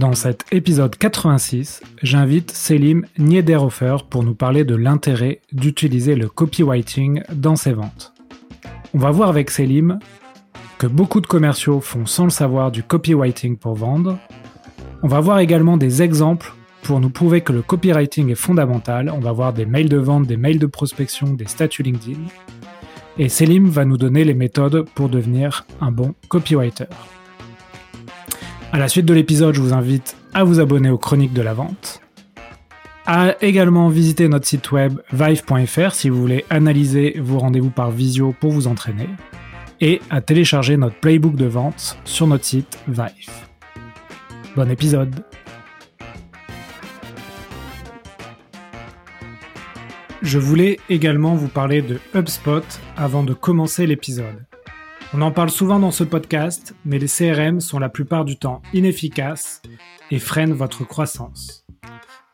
Dans cet épisode 86, j'invite Selim Niederhofer pour nous parler de l'intérêt d'utiliser le copywriting dans ses ventes. On va voir avec Selim que beaucoup de commerciaux font sans le savoir du copywriting pour vendre. On va voir également des exemples pour nous prouver que le copywriting est fondamental. On va voir des mails de vente, des mails de prospection, des statuts LinkedIn. Et Selim va nous donner les méthodes pour devenir un bon copywriter. À la suite de l'épisode, je vous invite à vous abonner aux chroniques de la vente, à également visiter notre site web vive.fr si vous voulez analyser vos rendez-vous par visio pour vous entraîner, et à télécharger notre playbook de vente sur notre site Vive. Bon épisode Je voulais également vous parler de HubSpot avant de commencer l'épisode. On en parle souvent dans ce podcast, mais les CRM sont la plupart du temps inefficaces et freinent votre croissance.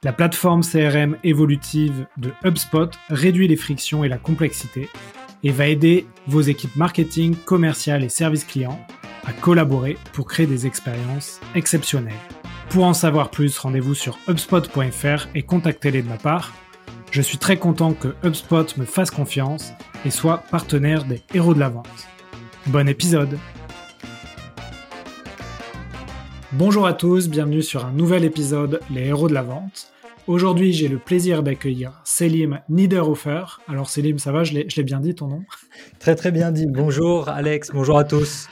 La plateforme CRM évolutive de HubSpot réduit les frictions et la complexité et va aider vos équipes marketing, commerciales et services clients à collaborer pour créer des expériences exceptionnelles. Pour en savoir plus, rendez-vous sur hubspot.fr et contactez-les de ma part. Je suis très content que HubSpot me fasse confiance et soit partenaire des héros de la vente. Bon épisode Bonjour à tous, bienvenue sur un nouvel épisode Les héros de la vente. Aujourd'hui, j'ai le plaisir d'accueillir Selim Niederhofer. Alors Selim, ça va, je l'ai bien dit ton nom? Très très bien dit. Bonjour Alex, bonjour à tous.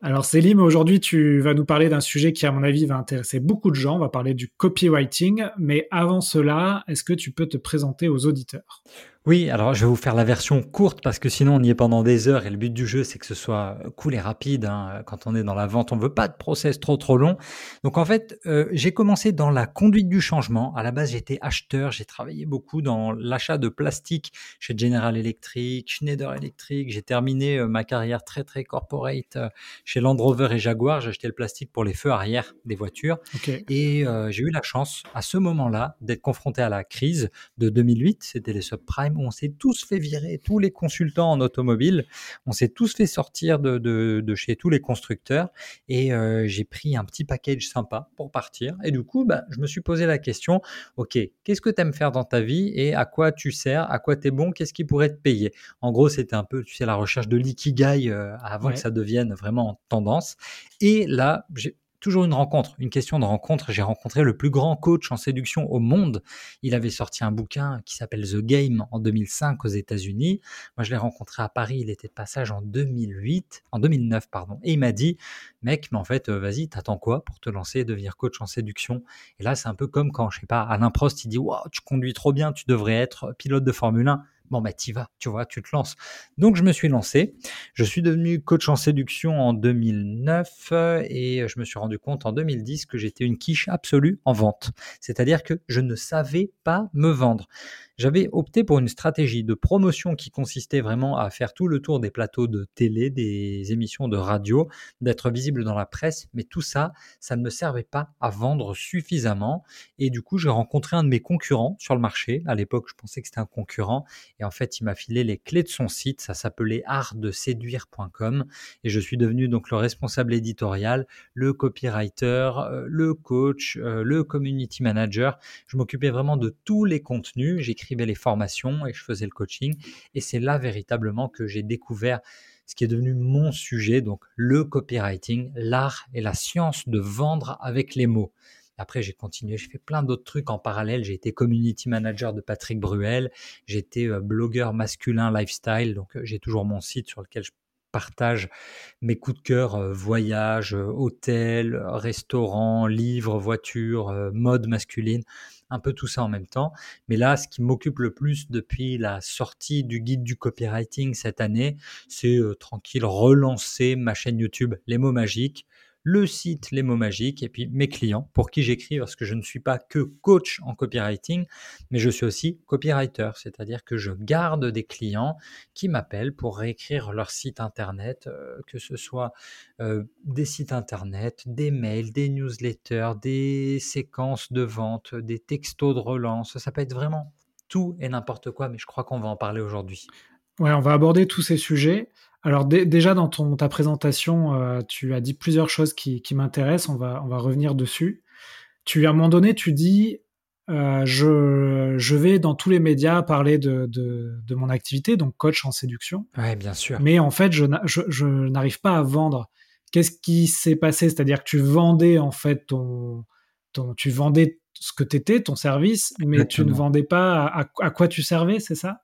Alors Selim, aujourd'hui tu vas nous parler d'un sujet qui à mon avis va intéresser beaucoup de gens, on va parler du copywriting, mais avant cela, est-ce que tu peux te présenter aux auditeurs? Oui, alors je vais vous faire la version courte parce que sinon on y est pendant des heures et le but du jeu c'est que ce soit cool et rapide. Hein. Quand on est dans la vente, on veut pas de process trop trop long. Donc en fait, euh, j'ai commencé dans la conduite du changement. À la base, j'étais acheteur, j'ai travaillé beaucoup dans l'achat de plastique chez General Electric, Schneider Electric. J'ai terminé euh, ma carrière très très corporate euh, chez Land Rover et Jaguar. Acheté le plastique pour les feux arrière des voitures. Et j'ai eu la chance à ce moment-là d'être confronté à la crise de 2008. C'était les subprimes on s'est tous fait virer, tous les consultants en automobile, on s'est tous fait sortir de, chez tous les constructeurs et euh, j'ai pris un petit package sympa pour partir. Et du coup, bah, je me suis posé la question, ok, qu'est-ce que tu aimes faire dans ta vie et à quoi tu sers, à quoi tu es bon, qu'est-ce qui pourrait te payer? En gros, c'était un peu, tu sais, la recherche de l'ikigai euh, avant que ça devienne vraiment tendance. Et là, j'ai toujours une rencontre, une question de rencontre. J'ai rencontré le plus grand coach en séduction au monde. Il avait sorti un bouquin qui s'appelle The Game en 2005 aux États-Unis. Moi, je l'ai rencontré à Paris. Il était de passage en 2008, en 2009, pardon. Et il m'a dit, mec, mais en fait, euh, vas-y, t'attends quoi pour te lancer et devenir coach en séduction? Et là, c'est un peu comme quand, je sais pas, Alain Prost, il dit, waouh, tu conduis trop bien, tu devrais être pilote de Formule 1 bon bah t'y vas, tu vois, tu te lances. Donc je me suis lancé. Je suis devenu coach en séduction en 2009 et je me suis rendu compte en 2010 que j'étais une quiche absolue en vente. C'est-à-dire que je ne savais pas me vendre. J'avais opté pour une stratégie de promotion qui consistait vraiment à faire tout le tour des plateaux de télé, des émissions de radio, d'être visible dans la presse, mais tout ça, ça ne me servait pas à vendre suffisamment. Et du coup, j'ai rencontré un de mes concurrents sur le marché. À l'époque, je pensais que c'était un concurrent. Et en fait, il m'a filé les clés de son site. Ça s'appelait artdeséduire.com. Et je suis devenu donc le responsable éditorial, le copywriter, euh, le coach, euh, le community manager. Je m'occupais vraiment de tous les contenus. Les formations et je faisais le coaching. Et c'est là véritablement que j'ai découvert ce qui est devenu mon sujet, donc le copywriting, l'art et la science de vendre avec les mots. Après, j'ai continué, j'ai fait plein d'autres trucs en parallèle. J'ai été community manager de Patrick Bruel, j'étais euh, blogueur masculin lifestyle, donc euh, j'ai toujours mon site sur lequel je partage mes coups de cœur euh, voyage, hôtel, restaurant, livres, voiture, mode masculine un peu tout ça en même temps. Mais là, ce qui m'occupe le plus depuis la sortie du guide du copywriting cette année, c'est euh, tranquille relancer ma chaîne YouTube Les mots magiques le site Les mots magiques et puis mes clients pour qui j'écris parce que je ne suis pas que coach en copywriting, mais je suis aussi copywriter, c'est-à-dire que je garde des clients qui m'appellent pour réécrire leur site internet, euh, que ce soit euh, des sites internet, des mails, des newsletters, des séquences de vente, des textos de relance, ça peut être vraiment tout et n'importe quoi, mais je crois qu'on va en parler aujourd'hui. Ouais, on va aborder tous ces sujets. Alors déjà dans ton, ta présentation, euh, tu as dit plusieurs choses qui, m'intéressent, on va, on va revenir dessus. tu à un moment donné, tu dis, je, je, vais dans tous les médias parler de, de, de, mon activité, donc coach en séduction. Ouais, bien sûr. Mais en fait, je, je, je n'arrive pas à vendre. Qu'est-ce qui s'est passé? C'est-à-dire que tu vendais en fait ton, ton tu vendais ce que tu étais, ton service, mais tu ne vendais pas à quoi tu servais, c'est ça?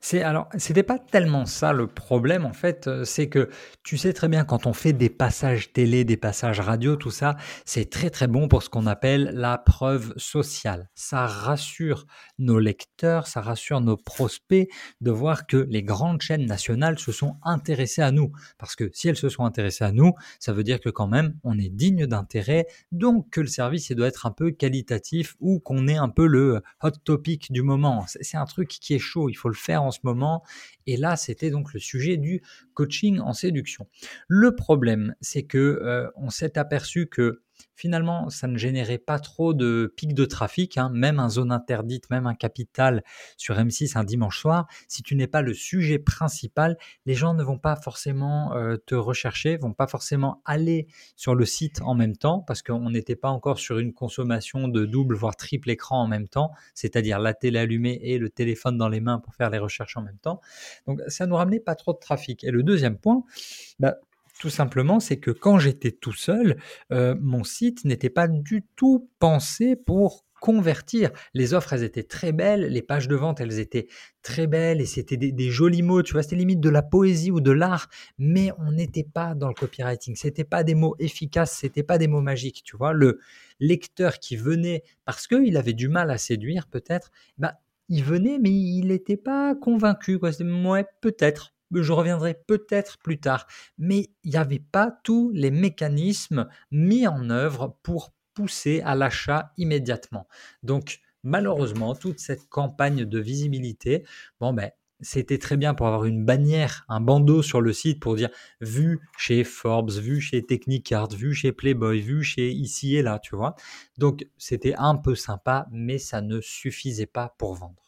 C'est alors, c'était pas tellement ça le problème en fait, euh, c'est que tu sais très bien quand on fait des passages télé, des passages radio, tout ça, c'est très très bon pour ce qu'on appelle la preuve sociale. Ça rassure nos lecteurs, ça rassure nos prospects de voir que les grandes chaînes nationales se sont intéressées à nous. Parce que si elles se sont intéressées à nous, ça veut dire que quand même on est digne d'intérêt, donc que le service il doit être un peu qualitatif ou qu'on est un peu le hot topic du moment. C'est un truc qui est chaud, il faut le faire en ce moment. Et là, c'était donc le sujet du coaching en séduction. Le problème, c'est que euh, on s'est aperçu que Finalement, ça ne générait pas trop de pics de trafic, hein. même un zone interdite, même un capital sur M6 un dimanche soir. Si tu n'es pas le sujet principal, les gens ne vont pas forcément euh, te rechercher, vont pas forcément aller sur le site en même temps, parce qu'on n'était pas encore sur une consommation de double, voire triple écran en même temps, c'est-à-dire la télé allumée et le téléphone dans les mains pour faire les recherches en même temps. Donc ça nous ramenait pas trop de trafic. Et le deuxième point, bah, tout simplement, c'est que quand j'étais tout seul, euh, mon site n'était pas du tout pensé pour convertir. Les offres, elles étaient très belles, les pages de vente, elles étaient très belles et c'était des, jolis mots, tu vois, c'était limite de la poésie ou de l'art, mais on n'était pas dans le copywriting. C'était pas des mots efficaces, c'était pas des mots magiques, tu vois. Le lecteur qui venait parce qu'il avait du mal à séduire, peut-être, bah, il venait, mais il n'était pas convaincu. Quoi. Ouais, peut-être, je reviendrai peut-être plus tard, mais il n'y avait pas tous les mécanismes mis en œuvre pour pousser à l'achat immédiatement. Donc malheureusement, toute cette campagne de visibilité, ben c'était très bien pour avoir une bannière, un bandeau sur le site pour dire vu chez Forbes, vu chez Technicart, vu chez Playboy, vu chez ici et là, tu vois. Donc c'était un peu sympa, mais ça ne suffisait pas pour vendre.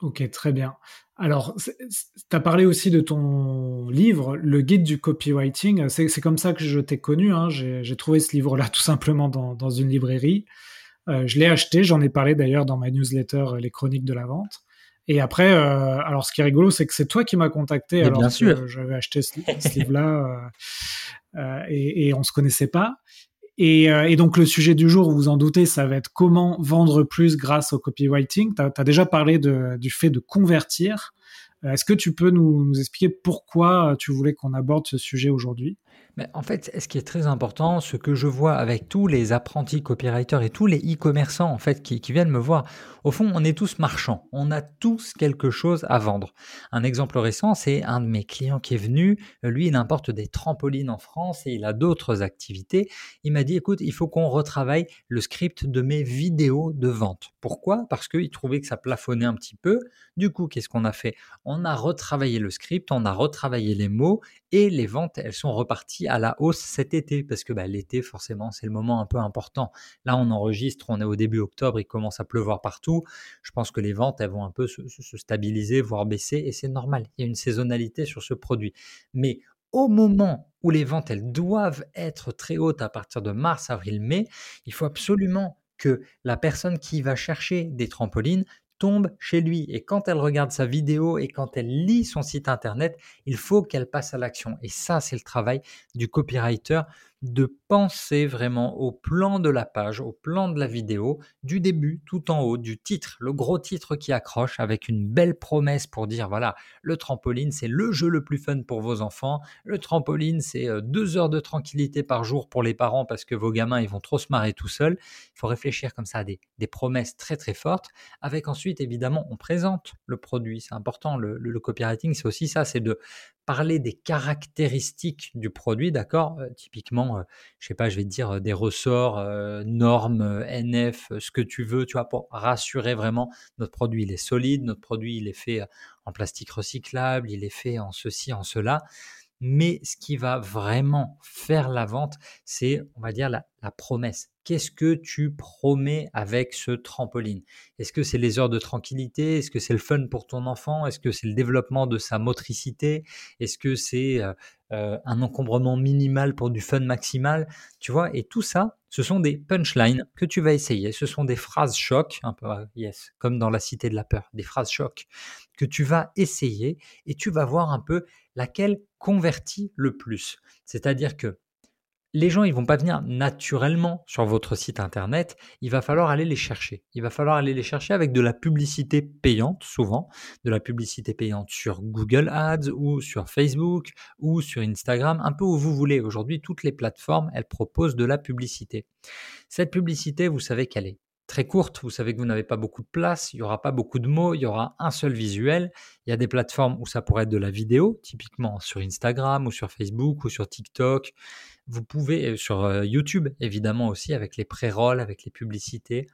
Ok, très bien. Alors, tu as parlé aussi de ton livre, Le guide du copywriting. C'est comme ça que je t'ai connu. Hein. J'ai trouvé ce livre-là tout simplement dans, une librairie. Euh, je l'ai acheté, j'en ai parlé d'ailleurs dans ma newsletter euh, Les Chroniques de la Vente. Et après, euh, alors ce qui est rigolo, c'est que c'est toi qui m'as contacté alors que j'avais acheté ce, livre-là et, et on se connaissait pas. Euh, et, donc le sujet du jour, vous vous en doutez, ça va être comment vendre plus grâce au copywriting. Tu as, déjà parlé du fait de convertir. Euh, est-ce que tu peux nous expliquer pourquoi tu voulais qu'on aborde ce sujet aujourd'hui? En fait, ce qui est très important, ce que je vois avec tous les apprentis copywriters et tous les e-commerçants en fait qui, viennent me voir, au fond, on est tous marchands, on a tous quelque chose à vendre. Un exemple récent, c'est un de mes clients qui est venu, lui, il importe des trampolines en France et il a d'autres activités. Il m'a dit, écoute, il faut qu'on retravaille le script de mes vidéos de vente. Pourquoi? Parce qu'il trouvait que ça plafonnait un petit peu. Du coup, qu'est-ce qu'on a fait? On a retravaillé le script, on a retravaillé les mots et les ventes, elles sont reparties à la hausse cet été parce que bah, l'été, forcément, c'est le moment un peu important. Là, on enregistre, on est au début octobre, il commence à pleuvoir partout. Je pense que les ventes, elles vont un peu se, stabiliser, voire baisser et c'est normal. Il y a une saisonnalité sur ce produit. Mais au moment où les ventes, elles doivent être très hautes à partir de mars, avril, mai, il faut absolument que la personne qui va chercher des trampolines tombe chez lui. Et quand elle regarde sa vidéo et quand elle lit son site internet, il faut qu'elle passe à l'action. Et ça, c'est le travail du copywriter de penser vraiment au plan de la page, au plan de la vidéo, du début tout en haut, du titre, le gros titre qui accroche avec une belle promesse pour dire voilà, le trampoline, c'est le jeu le plus fun pour vos enfants. Le trampoline, c'est euh, deux heures de tranquillité par jour pour les parents parce que vos gamins, ils vont trop se marrer tout seuls. Il faut réfléchir comme ça à des, promesses très très fortes. Avec ensuite, évidemment, on présente le produit. C'est important. Le, le copywriting, c'est aussi ça, c'est de parler des caractéristiques du produit, d'accord euh, Typiquement, je euh, je sais pas, je vais te dire euh, des ressorts, normes, NF, ce que tu veux, tu vois, pour rassurer vraiment notre produit. Il est solide, notre produit, il est fait en plastique recyclable, il est fait en ceci, en cela. Mais ce qui va vraiment faire la vente, c'est, on va dire, la, promesse. Qu'est-ce que tu promets avec ce trampoline? Est-ce que c'est les heures de tranquillité? Est-ce que c'est le fun pour ton enfant? Est-ce que c'est le développement de sa motricité? Est-ce que c'est euh, euh, un encombrement minimal pour du fun maximal? Tu vois Et tout ça, ce sont des punchlines que tu vas essayer. Ce sont des phrases choc, un peu, yes, comme dans la cité de la peur, des phrases choc que tu vas essayer et tu vas voir un peu laquelle convertit le plus. C'est-à-dire que les gens, ils vont pas venir naturellement sur votre site internet. Il va falloir aller les chercher. Il va falloir aller les chercher avec de la publicité payante, souvent, de la publicité payante sur Google Ads ou sur Facebook ou sur Instagram, un peu où vous voulez. Aujourd'hui, toutes les plateformes, elles proposent de la publicité. Cette publicité, vous savez qu'elle est très courte. Vous savez que vous n'avez pas beaucoup de place, il n'y aura pas beaucoup de mots, il y aura un seul visuel. Il y a des plateformes où ça pourrait être de la vidéo, typiquement sur Instagram ou sur Facebook ou sur TikTok. Vous pouvez, euh, sur euh, YouTube évidemment aussi, avec les pré-rolls, avec les publicités.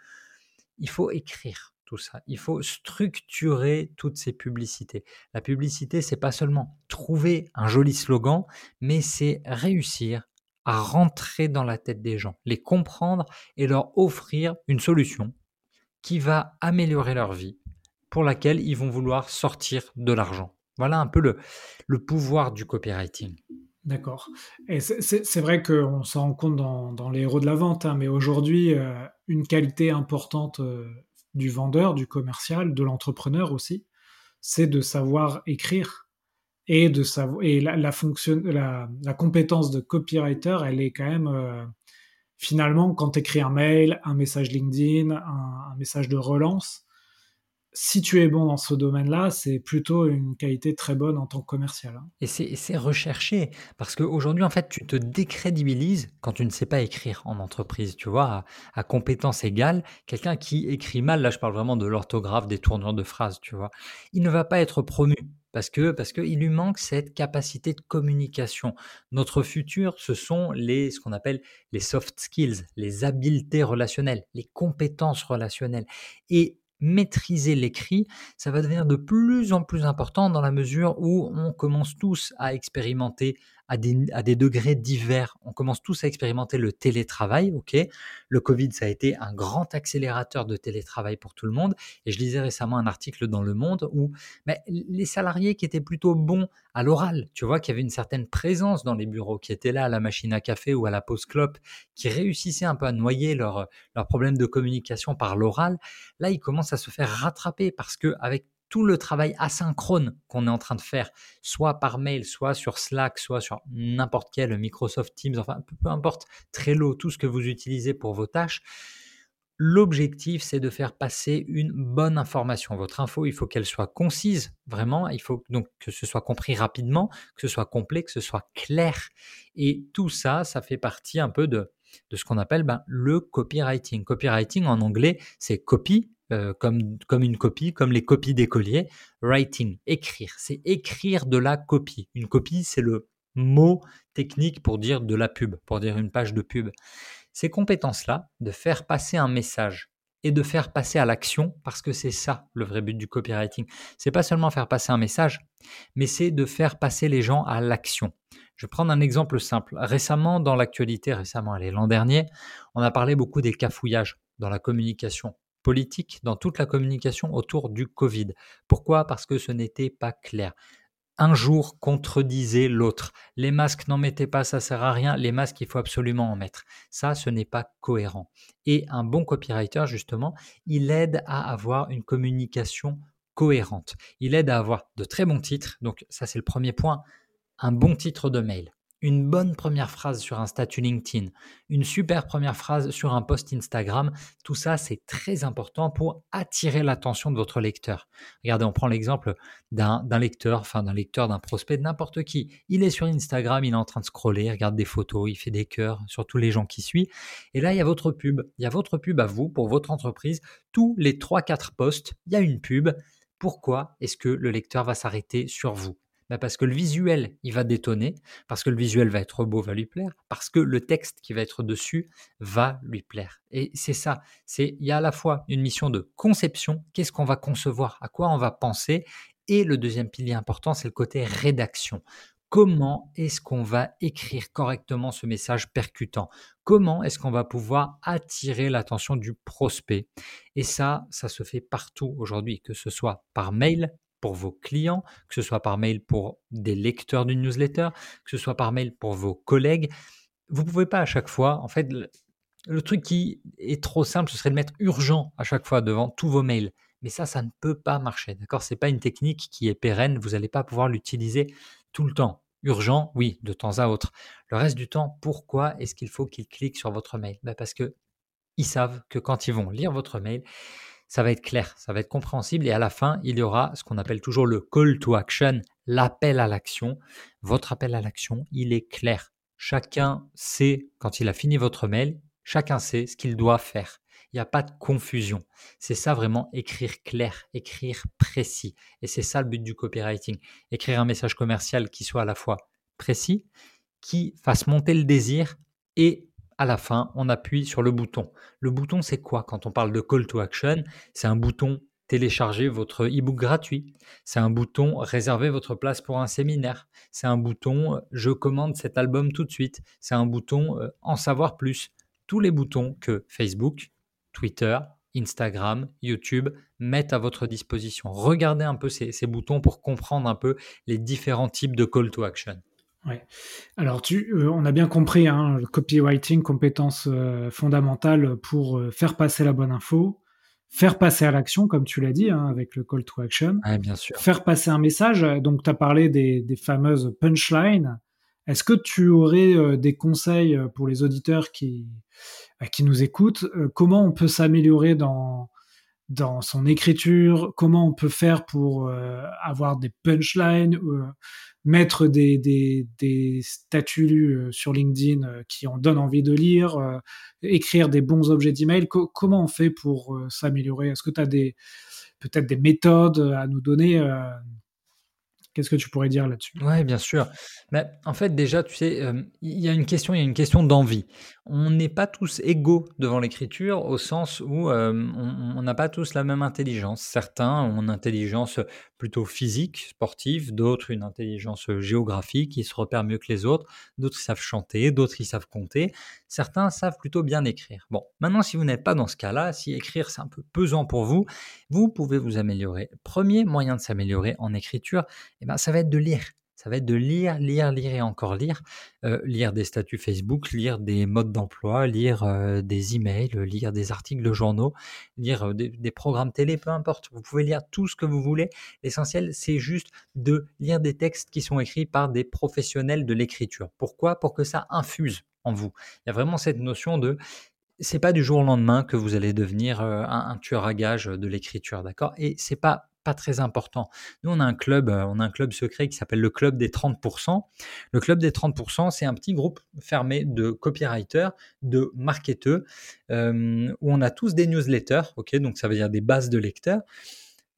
Il faut écrire tout ça. Il faut structurer toutes ces publicités. La publicité, c'est pas seulement trouver un joli slogan, mais c'est réussir à rentrer dans la tête des gens, les comprendre et leur offrir une solution qui va améliorer leur vie, pour laquelle ils vont vouloir sortir de l'argent. Voilà un peu le, le pouvoir du copywriting. D'accord. Et c'est vrai qu'on s'en rend compte dans, les héros de la vente, hein, mais aujourd'hui, euh, une qualité importante euh, du vendeur, du commercial, de l'entrepreneur aussi, c'est de savoir écrire et de savoir et la, fonction la, la, compétence de copywriter elle est quand même euh, finalement quand tu écris un mail un message LinkedIn un, message de relance si tu es bon dans ce domaine-là, c'est plutôt une qualité très bonne en tant que commercial. Hein. Et c'est recherché, parce qu'aujourd'hui, en fait, tu te décrédibilises quand tu ne sais pas écrire en entreprise, tu vois, à, à compétence égale. Quelqu'un qui écrit mal, là je parle vraiment de l'orthographe, des tournures de phrases, tu vois, il ne va pas être promu parce que parce qu'il lui manque cette capacité de communication. Notre futur, ce sont les ce qu'on appelle les soft skills, les habiletés relationnelles, les compétences relationnelles. Et maîtriser l'écrit, ça va devenir de plus en plus important dans la mesure où on commence tous à expérimenter à des, degrés divers. On commence tous à expérimenter le télétravail, ok Le Covid, ça a été un grand accélérateur de télétravail pour tout le monde. Et je lisais récemment un article dans Le Monde où les salariés qui étaient plutôt bons à l'oral, tu vois, qui avaient une certaine présence dans les bureaux, qui étaient là à la machine à café ou à la pause clope, qui réussissaient un peu à noyer leurs leur problèmes de communication par l'oral, là, ils commencent à se faire rattraper parce que avec tout le travail asynchrone qu'on est en train de faire, soit par mail, soit sur Slack, soit sur n'importe quel Microsoft Teams, enfin peu, importe, Trello, tout ce que vous utilisez pour vos tâches, L'objectif, c'est de faire passer une bonne information. Votre info, il faut qu'elle soit concise, vraiment. Il faut donc que ce soit compris rapidement, que ce soit complet, que ce soit clair. Et tout ça, ça fait partie un peu de, ce qu'on appelle ben, le copywriting. Copywriting en anglais, c'est copy euh, comme, comme une copie, comme les copies d'écoliers. Writing, écrire, c'est écrire de la copie. Une copie, c'est le mot technique pour dire de la pub, pour dire une page de pub. Ces compétences-là, de faire passer un message et de faire passer à l'action, parce que c'est ça le vrai but du copywriting. C'est pas seulement faire passer un message, mais c'est de faire passer les gens à l'action. Je vais prendre un exemple simple. Récemment, dans l'actualité, récemment, l'an dernier, on a parlé beaucoup des cafouillages dans la communication politique dans toute la communication autour du Covid. Pourquoi? Parce que ce n'était pas clair. Un jour contredisait l'autre. Les masques n'en mettez pas, ça sert à rien. Les masques, il faut absolument en mettre. Ça, ce n'est pas cohérent. Et un bon copywriter, justement, il aide à avoir une communication cohérente. Il aide à avoir de très bons titres. Donc ça, c'est le premier point. Un bon titre de mail une bonne première phrase sur un statut LinkedIn, une super première phrase sur un post Instagram, tout ça c'est très important pour attirer l'attention de votre lecteur. Regardez, on prend l'exemple d'un lecteur, enfin d'un lecteur, d'un prospect, de n'importe qui. Il est sur Instagram, il est en train de scroller, il regarde des photos, il fait des cœurs sur tous les gens qui suivent. Et là, il y a votre pub. Il y a votre pub à vous, pour votre entreprise. Tous les 3-4 posts, il y a une pub. Pourquoi est-ce que le lecteur va s'arrêter sur vous? Bah, parce que le visuel, il va détonner, parce que le visuel va être beau, va lui plaire, parce que le texte qui va être dessus va lui plaire. Et c'est ça, c'est il y a à la fois une mission de conception, qu'est-ce qu'on va concevoir, à quoi on va penser, et le deuxième pilier important, c'est le côté rédaction. comment est-ce qu'on va écrire correctement ce message percutant? Comment est-ce qu'on va pouvoir attirer l'attention du prospect? Et ça, ça se fait partout aujourd'hui, que ce soit par mail pour vos clients, que ce soit par mail pour des lecteurs d'une newsletter, que ce soit par mail pour vos collègues. Vous pouvez pas à chaque fois, en fait, le truc qui est trop simple, ce serait de mettre urgent à chaque fois devant tous vos mails. Mais ça, ça ne peut pas marcher. D'accord? C'est pas une technique qui est pérenne. Vous n'allez pas pouvoir l'utiliser tout le temps. Urgent, oui, de temps à autre. Le reste du temps, pourquoi est-ce qu'il faut qu'ils cliquent sur votre mail? Ben Parce que ils savent que quand ils vont lire votre mail, ça va être clair, ça va être compréhensible et à la fin, il y aura ce qu'on appelle toujours le call to action, l'appel à l'action. Votre appel à l'action, il est clair. Chacun sait, quand il a fini votre mail, chacun sait ce qu'il doit faire. Il n'y a pas de confusion. C'est ça vraiment écrire clair, écrire précis. Et c'est ça le but du copywriting. Écrire un message commercial qui soit à la fois précis, qui fasse monter le désir et à la fin, on appuie sur le bouton. Le bouton, c'est quoi? Quand on parle de call to action C'est un bouton télécharger votre e-book gratuit. C'est un bouton réserver votre place pour un séminaire. C'est un bouton je commande cet album tout de suite. C'est un bouton en savoir plus. Tous les boutons que Facebook, Twitter, Instagram, YouTube mettent à votre disposition. Regardez un peu ces, boutons pour comprendre un peu les différents types de call to action. Ouais. Alors, tu, euh, on a bien compris, hein, le copywriting, compétence euh, fondamentale pour euh, faire passer la bonne info, faire passer à l'action, comme tu l'as dit, hein, avec le call to action. bien sûr. Faire passer un message. Donc, tu as parlé des, des, fameuses punchlines. Est-ce que tu aurais des conseils pour les auditeurs qui, qui nous écoutent Comment on peut s'améliorer dans, dans son écriture? Comment on peut faire pour avoir des punchlines mettre des, des, statuts euh, sur LinkedIn euh, qui en donnent envie de lire, euh, écrire des bons objets d'email. comment on fait pour s'améliorer? Est-ce que tu as peut-être des méthodes à nous donner Qu'est-ce que tu pourrais dire là-dessus? Oui, bien sûr. Mais en fait, déjà, tu sais, il y a une question, il y a une question d'envie. On n'est pas tous égaux devant l'écriture au sens où on n'a pas tous la même intelligence. Certains ont une intelligence plutôt physique, sportive, d'autres une intelligence géographique, ils se repèrent mieux que les autres, d'autres savent chanter, d'autres ils savent compter, certains savent plutôt bien écrire. Bon, maintenant, si vous n'êtes pas dans ce cas-là, si écrire c'est un peu pesant pour vous, vous pouvez vous améliorer. Premier moyen de s'améliorer en écriture, eh ben, ça va être de lire. Ça va être de lire, lire, lire et encore lire. Euh, lire des statuts Facebook, lire des modes d'emploi, lire euh, des emails, lire des articles de journaux, lire euh, des, programmes télé, peu importe. Vous pouvez lire tout ce que vous voulez. L'essentiel, c'est juste de lire des textes qui sont écrits par des professionnels de l'écriture. Pourquoi? Pour que ça infuse en vous. Il y a vraiment cette notion de c'est pas du jour au lendemain que vous allez devenir un, tueur à gage de l'écriture, d'accord? Et c'est pas pas très important. Nous, on a un club, on a un club secret qui s'appelle le club des 30%. Le club des 30%, c'est un petit groupe fermé de copywriters, de marketeurs, où on a tous des newsletters, ok, donc ça veut dire des bases de lecteurs.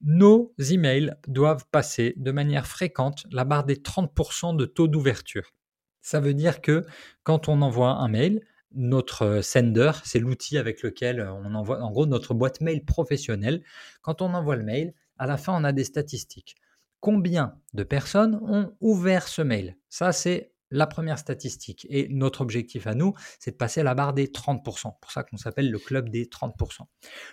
Nos emails doivent passer de manière fréquente la barre des 30% de taux d'ouverture. Ça veut dire que quand on envoie un mail, notre euh, sender, c'est l'outil avec lequel on envoie, en gros, notre boîte mail professionnelle. Quand on envoie le mail, à la fin, on a des statistiques. Combien de personnes ont ouvert ce mail? Ça, c'est la première statistique. Et notre objectif à nous, c'est de passer à la barre des 30%. pour ça qu'on s'appelle le club des 30%.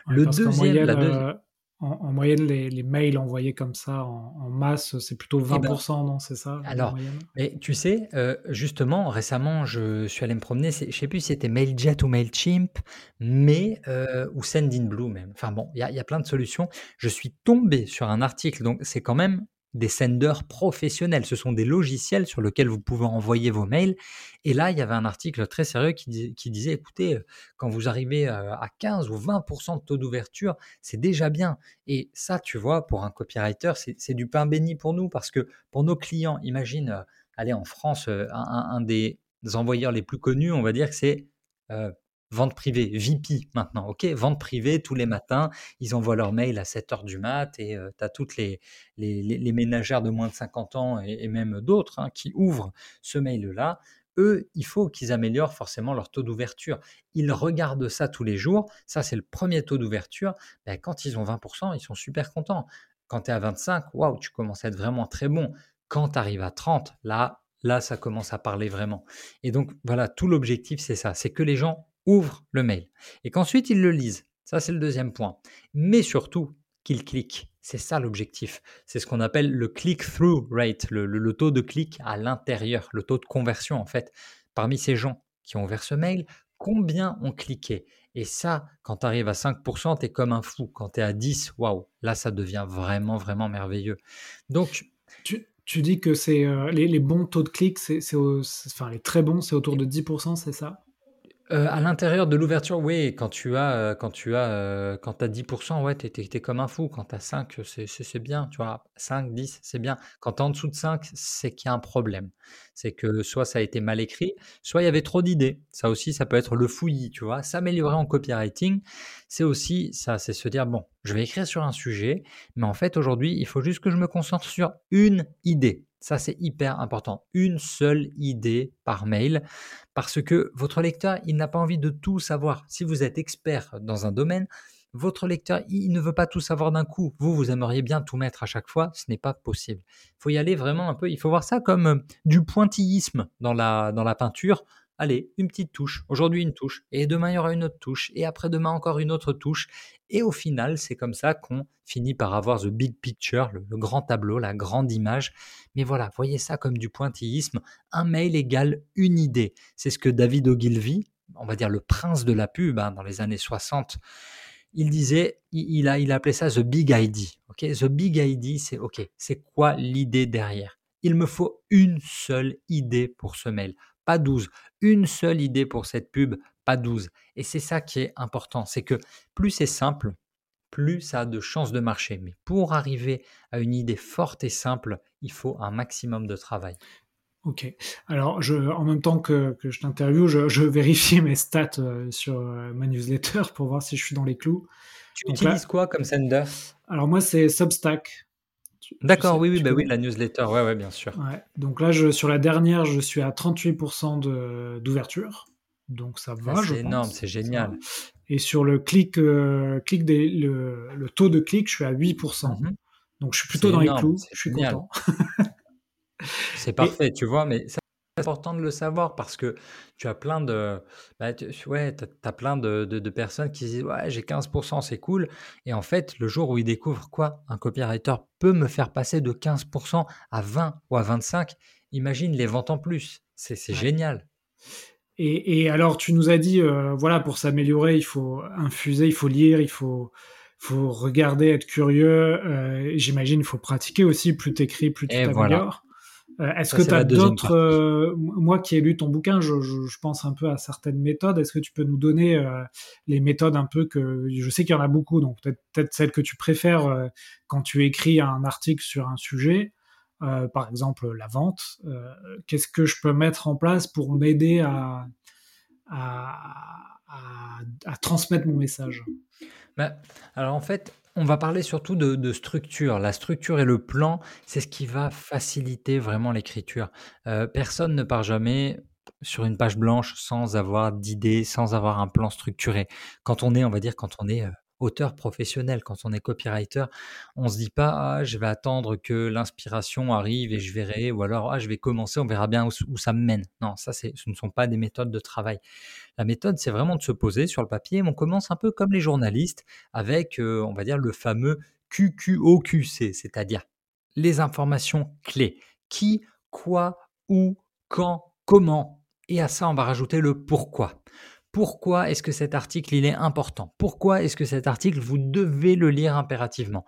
le deuxième, la deuxième... En, moyenne, les, mails envoyés comme ça en, masse, c'est plutôt 20%, eh ben, non C'est ça Alors, mais tu sais, euh, justement, récemment, je suis allé me promener, je ne sais plus si c'était MailJet ou MailChimp, mais, euh, ou Sendinblue même. Enfin bon, il y, y, a plein de solutions. Je suis tombé sur un article, donc c'est quand même des senders professionnels. Ce sont des logiciels sur lesquels vous pouvez envoyer vos mails. Et là, il y avait un article très sérieux qui, disait, écoutez, euh, quand vous arrivez euh, à 15 ou 20% de taux d'ouverture, c'est déjà bien. Et ça, tu vois, pour un copywriter, c'est du pain béni pour nous parce que pour nos clients, imagine, euh, allez, en France, un, des envoyeurs les plus connus, on va dire que c'est vente privée, VP maintenant, ok Vente privée tous les matins, ils envoient leur mail à 7h du mat et euh, tu as toutes les, les, ménagères de moins de 50 ans et, même d'autres hein, qui ouvrent ce mail-là. Eux, il faut qu'ils améliorent forcément leur taux d'ouverture. Ils regardent ça tous les jours. Ça, c'est le premier taux d'ouverture. Ben, quand ils ont 20%, ils sont super contents. Quand tu es à 25, waouh, tu commences à être vraiment très bon. Quand tu arrives à 30, là, là, ça commence à parler vraiment. Et donc, voilà, tout l'objectif, c'est ça, c'est que les gens ouvrent le mail et qu'ensuite ils le lisent. Ça, c'est le deuxième point. Mais surtout, qu'ils cliquent. C'est ça l'objectif. C'est ce qu'on appelle le click-through rate, le, taux de clic à l'intérieur, le taux de conversion en fait. Parmi ces gens qui ont ouvert ce mail, combien ont cliqué? Et ça, quand tu arrives à 5%, tu es comme un fou. Quand tu es à 10, waouh, là ça devient vraiment, vraiment merveilleux. Donc, tu, dis que c'est euh, les, bons taux de clic, c'est, enfin les très bons, c'est autour de 10%, c'est ça? Euh, à l'intérieur de l'ouverture, oui, quand tu as, euh, quand tu as, euh, quand as 10%, ouais, tu es, comme un fou. Quand tu as 5, c'est bien, tu vois. 5, 10, c'est bien. Quand tu es en dessous de 5, c'est qu'il y a un problème. C'est que soit ça a été mal écrit, soit il y avait trop d'idées. Ça aussi, ça peut être le fouillis, tu vois. S'améliorer en copywriting, c'est aussi ça, c'est se dire, bon, je vais écrire sur un sujet, mais en fait, aujourd'hui, il faut juste que je me concentre sur une idée. Ça, c'est hyper important. Une seule idée par mail, parce que votre lecteur, il n'a pas envie de tout savoir. Si vous êtes expert dans un domaine, votre lecteur, il ne veut pas tout savoir d'un coup. Vous, vous aimeriez bien tout mettre à chaque fois. Ce n'est pas possible. Il faut y aller vraiment un peu. Il faut voir ça comme euh, du pointillisme dans la, dans la peinture allez, une petite touche, aujourd'hui une touche, et demain il y aura une autre touche, et après-demain encore une autre touche. Et au final, c'est comme ça qu'on finit par avoir the big picture, le, grand tableau, la grande image. Mais voilà, voyez ça comme du pointillisme. Un mail égale une idée. C'est ce que David Ogilvy, on va dire le prince de la pub hein, dans les années 60, il disait, il, a, il appelait ça the big ID. Ok, the big ID, c'est ok, c'est quoi l'idée derrière? Il me faut une seule idée pour ce mail pas 12. Une seule idée pour cette pub, pas 12. Et c'est ça qui est important, c'est que plus c'est simple, plus ça a de chances de marcher. Mais pour arriver à une idée forte et simple, il faut un maximum de travail. Ok. Alors, je, en même temps que, je t'interviewe, je, vérifie mes stats euh, sur euh, ma newsletter pour voir si je suis dans les clous. Tu utilises quoi comme sender? Alors moi, c'est Substack. D'accord, oui, oui, bah oui, la newsletter, ouais, ouais, bien sûr. Donc là, je, sur la dernière, je suis à 38% d'ouverture. Donc ça va. c'est énorme, c'est génial. Et sur le clic, euh, clic des, le, le, taux de clic, je suis à 8%. Mhm. Donc je suis plutôt dans les clous. Je suis content. c'est parfait, tu vois, mais ça, important de le savoir parce que tu as plein de, bah, ouais, as plein de, de, personnes qui disent ouais j'ai 15% c'est cool. Et en fait le jour où ils découvrent quoi? Un copywriter peut me faire passer de 15% à 20 ou à 25% imagine les ventes en plus. C'est génial. Et, et, alors tu nous as dit euh, voilà pour s'améliorer il faut infuser il faut lire il faut faut regarder être curieux. Euh, j'imagine il faut pratiquer aussi. Plus t'écris plus tu t'améliores euh, est-ce que tu as d'autres... Euh, moi qui ai lu ton bouquin, je, pense un peu à certaines méthodes. Est-ce que tu peux nous donner euh, les méthodes un peu que... Je sais qu'il y en a beaucoup, donc peut-être peut celles que tu préfères quand tu écris un article sur un sujet, par exemple la vente. Qu'est-ce que je peux mettre en place pour m'aider à, à, transmettre mon message? Bah, Alors en fait, on va parler surtout de, structure. La structure et le plan, c'est ce qui va faciliter vraiment l'écriture. Euh, personne ne part jamais sur une page blanche sans avoir d'idées, sans avoir un plan structuré. Quand on est, on va dire, quand on est euh, auteur professionnel, quand on est copywriter, on se dit pas ah, je vais attendre que l'inspiration arrive et je verrai, ou alors ah, je vais commencer, on verra bien où, ça me mène. Non, ce ne sont pas des méthodes de travail. La méthode, c'est vraiment de se poser sur le papier. On commence un peu comme les journalistes avec, euh, on va dire, le fameux QQOQC, c'est-à-dire les informations clés. Qui, quoi, où, quand, comment. Et à ça, on va rajouter le pourquoi pourquoi est-ce que cet article il est important? Pourquoi est-ce que cet article vous devez le lire impérativement?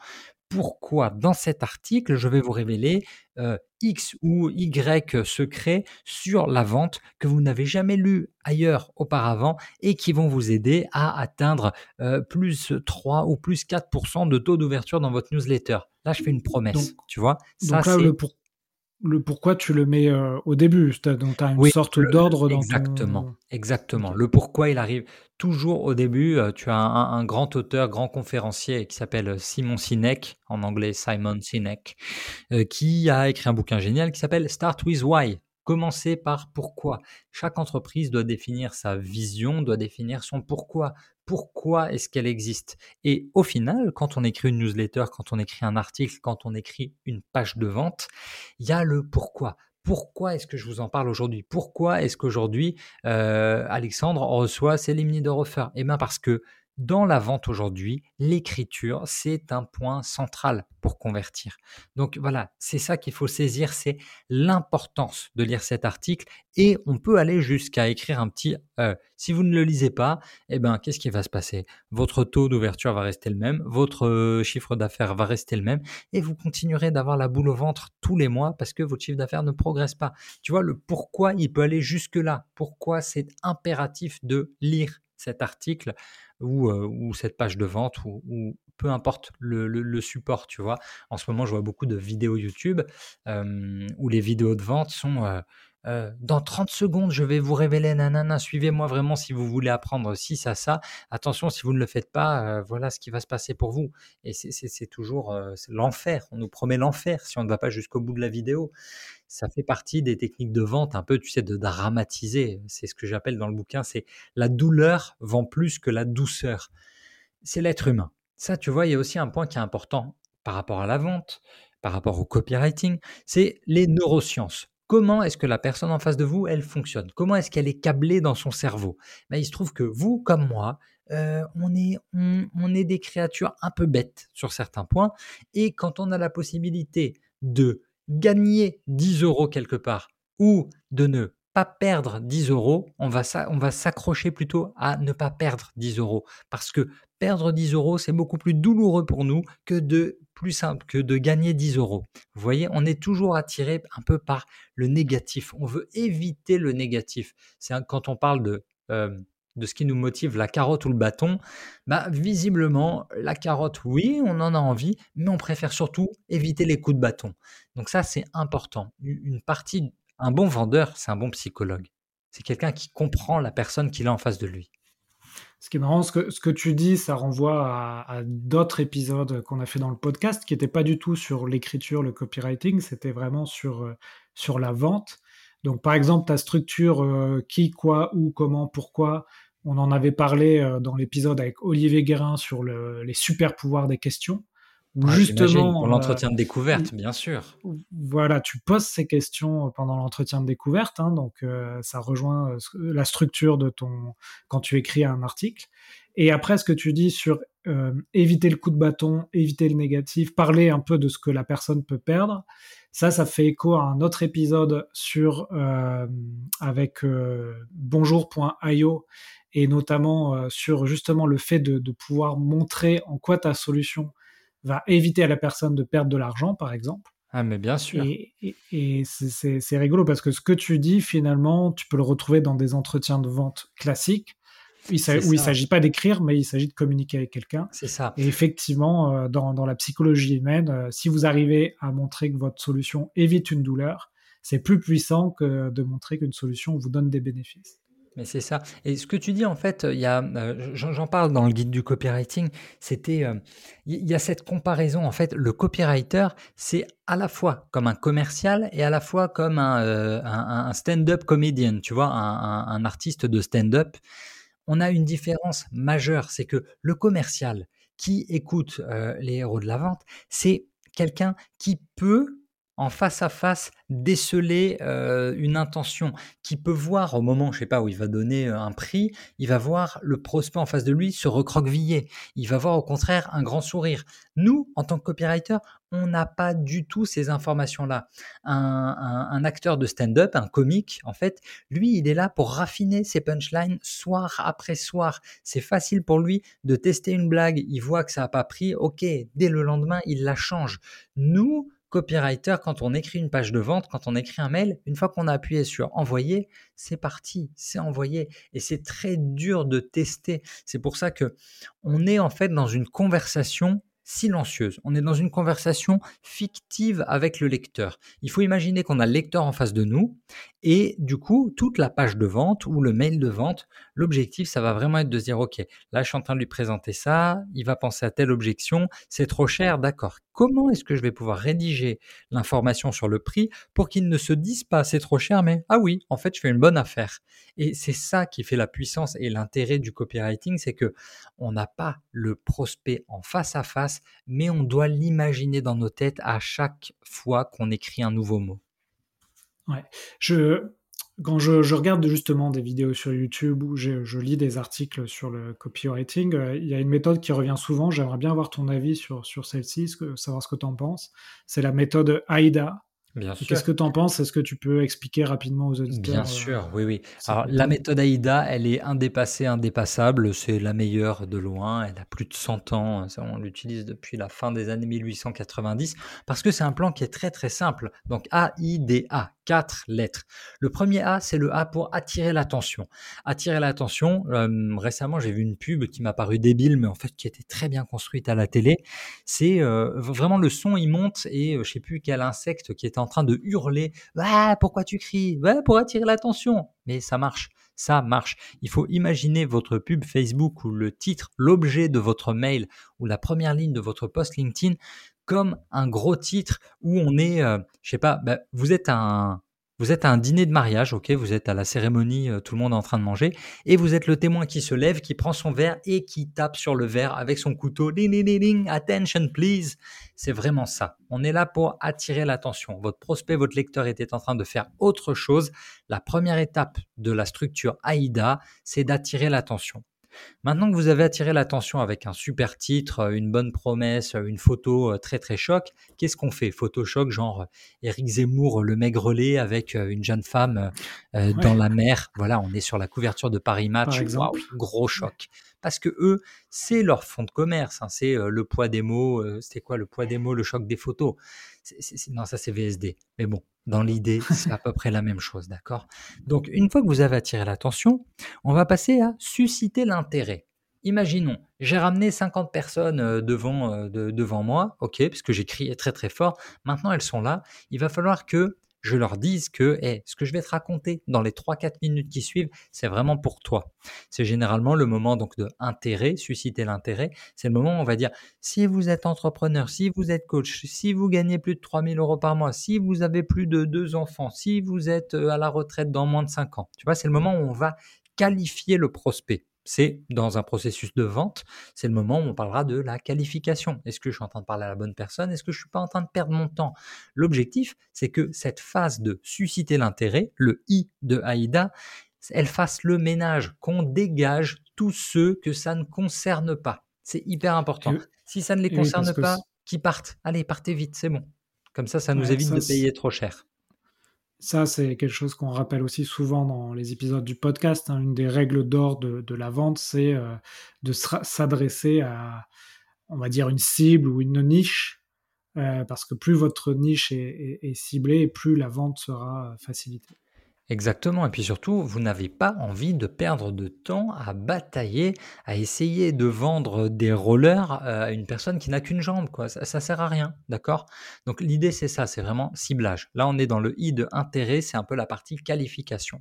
Pourquoi dans cet article je vais vous révéler euh, X ou Y secrets sur la vente que vous n'avez jamais lu ailleurs auparavant et qui vont vous aider à atteindre euh, plus 3 ou plus 4% de taux d'ouverture dans votre newsletter? Là, je fais une promesse, tu vois? Ça, donc là, le, le pourquoi tu le mets euh, au début, donc tu as une sorte d'ordre dans Exactement, exactement. Le pourquoi il arrive toujours au début. Euh, tu as un, grand auteur, grand conférencier qui s'appelle Simon Sinek, en anglais Simon Sinek, euh, qui a écrit un bouquin génial qui s'appelle Start with Why. Commencer par pourquoi. Chaque entreprise doit définir sa vision, doit définir son pourquoi pourquoi est-ce qu'elle existe? Et au final, quand on écrit une newsletter, quand on écrit un article, quand on écrit une page de vente, il y a le pourquoi. pourquoi est-ce que je vous en parle aujourd'hui? Pourquoi est-ce qu'aujourd'hui, euh, Alexandre reçoit Céline Niederhofer Eh bien parce que dans la vente aujourd'hui, l'écriture, c'est un point central pour convertir. Donc voilà, c'est ça qu'il faut saisir, c'est l'importance de lire cet article et on peut aller jusqu'à écrire un petit euh, si vous ne le lisez pas, eh ben qu'est-ce qui va se passer? Votre taux d'ouverture va rester le même, votre euh, chiffre d'affaires va rester le même et vous continuerez d'avoir la boule au ventre tous les mois parce que votre chiffre d'affaires ne progresse pas. Tu vois le pourquoi il peut aller jusque là, pourquoi c'est impératif de lire cet article ou, ou cette page de vente ou, peu importe le, support, tu vois? En ce moment, je vois beaucoup de vidéos YouTube où les vidéos de vente sont euh, dans 30 secondes, je vais vous révéler, nanana, suivez-moi vraiment si vous voulez apprendre ci, ça, ça. Attention, si vous ne le faites pas, euh, voilà ce qui va se passer pour vous. Et c'est toujours euh, l'enfer. On nous promet l'enfer si on ne va pas jusqu'au bout de la vidéo. Ça fait partie des techniques de vente, un peu, tu sais, de dramatiser. C'est ce que j'appelle dans le bouquin, c'est la douleur vend plus que la douceur. C'est l'être humain. Ça, tu vois, il y a aussi un point qui est important par rapport à la vente, par rapport au copywriting, c'est les neurosciences comment est-ce que la personne en face de vous, elle fonctionne? Comment est-ce qu'elle est câblée dans son cerveau? Ben, Il se trouve que vous, comme moi, euh, on, est, on, des créatures un peu bêtes sur certains points. Et quand on a la possibilité de gagner 10 euros quelque part ou de ne pas perdre 10 euros, on va, on va s'accrocher plutôt à ne pas perdre 10 euros. Parce que perdre 10 euros, c'est beaucoup plus douloureux pour nous que de plus simple que de gagner 10 euros. Vous voyez, on est toujours attiré un peu par le négatif. On veut éviter le négatif. C'est quand on parle de, euh, de ce qui nous motive, la carotte ou le bâton. Bah, visiblement, la carotte, oui, on en a envie, mais on préfère surtout éviter les coups de bâton. Donc ça, c'est important. Une partie, un bon vendeur, c'est un bon psychologue. C'est quelqu'un qui comprend la personne qu'il a en face de lui. Ce qui est marrant, ce que, tu dis, ça renvoie à, d'autres épisodes qu'on a fait dans le podcast qui n'étaient pas du tout sur l'écriture, le copywriting, c'était vraiment sur, euh, la vente. Donc, par exemple, ta structure euh, qui, quoi, où, comment, pourquoi, on en avait parlé euh, dans l'épisode avec Olivier Guérin sur les super pouvoirs des questions justement. Pour l'entretien de découverte, bien sûr. Voilà, tu poses ces questions pendant l'entretien de découverte, hein, donc euh, ça rejoint euh, la structure de ton. quand tu écris un article. Et après, ce que tu dis sur euh, éviter le coup de bâton, éviter le négatif, parler un peu de ce que la personne peut perdre, ça, ça fait écho à un autre épisode sur avec bonjour.io et notamment sur justement le fait de, de pouvoir montrer en quoi ta solution va éviter à la personne de perdre de l'argent, par exemple. Ah, mais bien sûr. Et, c'est rigolo parce que ce que tu dis, finalement, tu peux le retrouver dans des entretiens de vente classiques où il ne s'agit pas d'écrire, mais il s'agit de communiquer avec quelqu'un. C'est ça. Et effectivement, euh, dans, dans la psychologie humaine, euh, si vous arrivez à montrer que votre solution évite une douleur, c'est plus puissant que de montrer qu'une solution vous donne des bénéfices. Mais c'est ça. Et ce que tu dis, en fait, il y a, euh, j'en parle dans le guide du copywriting, c'était, euh, il y a cette comparaison. En fait, le copywriter, c'est à la fois comme un commercial et à la fois comme un, euh, stand-up comédien, tu vois, un, artiste de stand-up. On a une différence majeure, c'est que le commercial qui écoute les héros de la vente, c'est quelqu'un qui peut en face à face déceler euh, une intention, qui peut voir au moment, je sais pas, où il va donner euh, un prix, il va voir le prospect en face de lui se recroqueviller, il va voir au contraire un grand sourire. Nous, en tant que copywriter, on n'a pas du tout ces informations-là. Un, acteur de stand-up, un comique, en fait, lui, il est là pour raffiner ses punchlines soir après soir. C'est facile pour lui de tester une blague, il voit que ça n'a pas pris, ok, dès le lendemain, il la change. Nous, copywriter, quand on écrit une page de vente, quand on écrit un mail, une fois qu'on a appuyé sur envoyer, c'est parti, c'est envoyé. Et c'est très dur de tester. C'est pour ça que on est en fait dans une conversation silencieuse. On est dans une conversation fictive avec le lecteur. Il faut imaginer qu'on a le lecteur en face de nous et du coup, toute la page de vente ou le mail de vente, l'objectif, ça va vraiment être de dire, OK, là, je suis en train de lui présenter ça, il va penser à telle objection, c'est trop cher, d'accord. Comment est-ce que je vais pouvoir rédiger l'information sur le prix pour qu'il ne se dise pas c'est trop cher, mais ah oui, en fait, je fais une bonne affaire. Et c'est ça qui fait la puissance et l'intérêt du copywriting, c'est que on n'a pas le prospect en face à face, mais on doit l'imaginer dans nos têtes à chaque fois qu'on écrit un nouveau mot. Ouais. Je, quand je, regarde justement des vidéos sur YouTube ou je, lis des articles sur le copywriting, euh, il y a une méthode qui revient souvent. J'aimerais bien avoir ton avis sur, sur celle-ci, savoir ce que tu en penses. C'est la méthode AIDA. Qu'est-ce que tu en penses? Est-ce que tu peux expliquer rapidement aux auditeurs Bien sûr, oui, oui. Alors, la méthode? AIDA, elle est indépassée, indépassable. C'est la meilleure de loin. Elle a plus de 100 ans. On l'utilise depuis la fin des années 1890 parce que c'est un plan qui est très, très simple. Donc, AIDA, quatre lettres. Le premier A, c'est le A pour attirer l'attention. Attirer l'attention, euh, récemment j'ai vu une pub qui m'a paru débile, mais en fait qui était très bien construite à la télé. C'est euh, vraiment le son, il monte et je euh, je sais plus quel insecte qui est en train de hurler. Ah, pourquoi tu cries? Ouais, Pour attirer l'attention. Mais ça marche. Ça marche. Il faut imaginer votre pub Facebook ou le titre, l'objet de votre mail ou la première ligne de votre post LinkedIn comme un gros titre où on est, euh, je sais pas, bah, vous êtes un, vous êtes à un dîner de mariage, ok, vous êtes à la cérémonie, euh, tout le monde est en train de manger, et vous êtes le témoin qui se lève, qui prend son verre et qui tape sur le verre avec son couteau. Ding, ding, ding, attention please. C'est vraiment ça. On est là pour attirer l'attention. Votre prospect, votre lecteur était en train de faire autre chose. La première étape de la structure AIDA, c'est d'attirer l'attention. Maintenant que vous avez attiré l'attention avec un super titre, euh, une bonne promesse, euh, une photo euh, très très choc, qu'est-ce qu'on fait? Photo choc, genre Eric Zemmour, le maigrelet avec une jeune femme dans la mer. Voilà, on est sur la couverture de Paris Match. gros choc. Parce que eux, c'est leur fond de commerce. Hein. C'est le poids des mots. C'était quoi le poids des mots, le choc des photos Non, ça c'est VSD. Mais bon, dans l'idée, c'est à peu près la même chose, d'accord? Donc, une fois que vous avez attiré l'attention, on va passer à susciter l'intérêt. Imaginons, j'ai ramené 50 personnes euh, devant, euh, devant moi, ok, puisque j'ai crié très très fort. Maintenant, elles sont là. Il va falloir que je leur dise que ce que je vais te raconter dans les 3-4 minutes qui suivent, c'est vraiment pour toi. C'est généralement le moment donc de intérêt, susciter l'intérêt. C'est le moment où on va dire si vous êtes entrepreneur, si vous êtes coach, si vous gagnez plus de 3000 euros par mois, si vous avez plus de deux enfants, si vous êtes euh, à la retraite dans moins de 5 ans. Tu vois, c'est le moment où on va qualifier le prospect c'est dans un processus de vente, c'est le moment où on parlera de la qualification. Est-ce que je suis en train de parler à la bonne personne? Est-ce que je ne suis pas en train de perdre mon temps? L'objectif, c'est que cette phase de susciter l'intérêt, le I de AIDA, elle fasse le ménage, qu'on dégage tous ceux que ça ne concerne pas. C'est hyper important. si ça ne les concerne pas, qu'ils partent. Allez, partez vite, c'est bon. Comme ça, ça nous évite de payer trop cher. Ça, c'est quelque chose qu'on rappelle aussi souvent dans les épisodes du podcast. Hein. Une des règles d'or de, la vente, c'est euh, de s'adresser à, on va dire, une cible ou une niche, euh, parce que plus votre niche est, ciblée, plus la vente sera euh, facilitée. Exactement. Et puis surtout, vous n'avez pas envie de perdre de temps à batailler, à essayer de vendre des rollers euh, à une personne qui n'a qu'une jambe. Quoi. Ça, ne sert à rien. D'accord? Donc l'idée, c'est ça. C'est vraiment ciblage. Là, on est dans le I de intérêt. C'est un peu la partie qualification.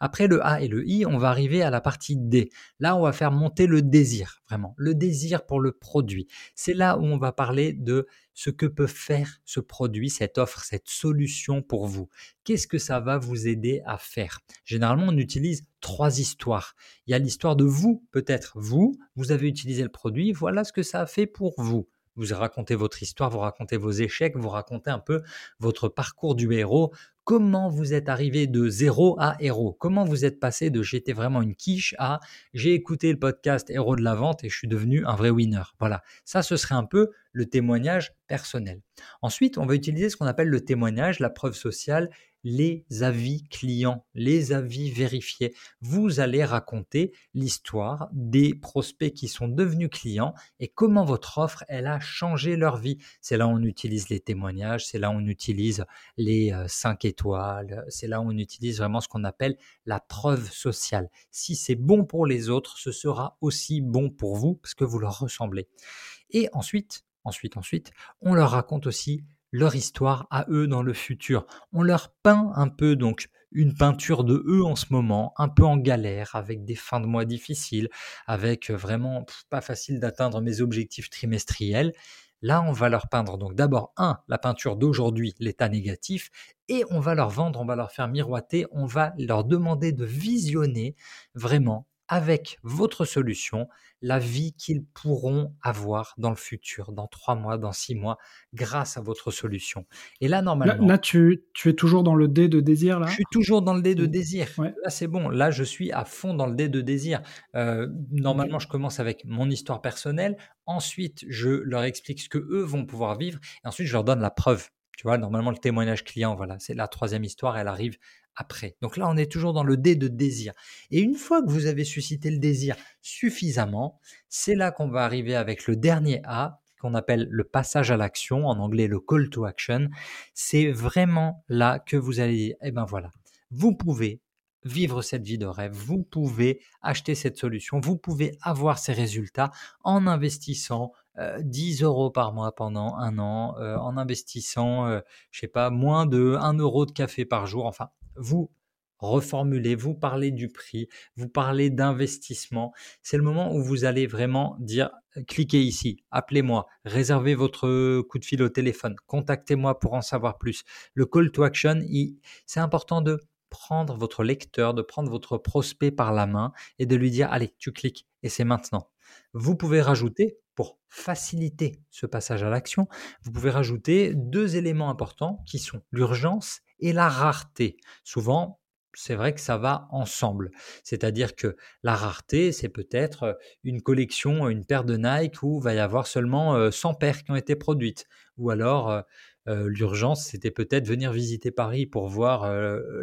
Après le A et le I, on va arriver à la partie D. Là, on va faire monter le désir. Vraiment. Le désir pour le produit. C'est là où on va parler de ce que peut faire ce produit, cette offre, cette solution pour vous? Qu'est-ce que ça va vous aider à faire? Généralement, on utilise trois histoires. Il y a l'histoire de vous, peut-être vous, vous avez utilisé le produit, voilà ce que ça a fait pour vous vous racontez votre histoire, vous racontez vos échecs, vous racontez un peu votre parcours du héros, comment vous êtes arrivé de zéro à héros, comment vous êtes passé de j'étais vraiment une quiche à j'ai écouté le podcast Héros de la vente et je suis devenu un vrai winner? Voilà, ça ce serait un peu le témoignage personnel. Ensuite, on va utiliser ce qu'on appelle le témoignage, la preuve sociale les avis clients, les avis vérifiés. Vous allez raconter l'histoire des prospects qui sont devenus clients et comment votre offre, elle a changé leur vie. C'est là où on utilise les témoignages, c'est là où on utilise les 5 euh, étoiles, c'est là où on utilise vraiment ce qu'on appelle la preuve sociale. Si c'est bon pour les autres, ce sera aussi bon pour vous parce que vous leur ressemblez. Et ensuite, ensuite, ensuite, on leur raconte aussi leur histoire à eux dans le futur. On leur peint un peu donc une peinture de eux en ce moment, un peu en galère, avec des fins de mois difficiles, avec euh, vraiment pas facile d'atteindre mes objectifs trimestriels. Là, on va leur peindre donc d'abord un, la peinture d'aujourd'hui, l'état négatif, et on va leur vendre, on va leur faire miroiter, on va leur demander de visionner vraiment avec votre solution la vie qu'ils pourront avoir dans le futur, dans trois mois, dans six mois, grâce à votre solution. Et là, normalement. Là, tu, es toujours dans le dé de désir, là? Je suis toujours dans le dé de désir. Là, c'est bon. Là, je suis à fond dans le dé de désir. Euh, normalement, je commence avec mon histoire personnelle. Ensuite, je leur explique ce que eux vont pouvoir vivre. Et ensuite, je leur donne la preuve. Tu vois, normalement, le témoignage client, voilà, c'est la troisième histoire, elle arrive après. Donc là, on est toujours dans le dé de désir. Et une fois que vous avez suscité le désir suffisamment, c'est là qu'on va arriver avec le dernier A, qu'on appelle le passage à l'action, en anglais le call to action. C'est vraiment là que vous allez dire, eh ben voilà, vous pouvez vivre cette vie de rêve, vous pouvez acheter cette solution, vous pouvez avoir ces résultats en investissant 10 euh, euros par mois pendant un an, euh, en investissant, euh, je sais pas, moins de 1 euro de café par jour, enfin, vous reformulez, vous parlez du prix, vous parlez d'investissement. C'est le moment où vous allez vraiment dire cliquez ici, appelez-moi, réservez votre coup de fil au téléphone, contactez-moi pour en savoir plus. Le call to action, c'est important de prendre votre lecteur, de prendre votre prospect par la main et de lui dire allez, tu cliques et c'est maintenant. Vous pouvez rajouter pour faciliter ce passage à l'action, vous pouvez rajouter deux éléments importants qui sont l'urgence et la rareté. Souvent, c'est vrai que ça va ensemble. C'est-à-dire que la rareté, c'est peut-être une collection, une paire de Nike où il va y avoir seulement 100 paires qui ont été produites. Ou alors, l'urgence, c'était peut-être venir visiter Paris pour voir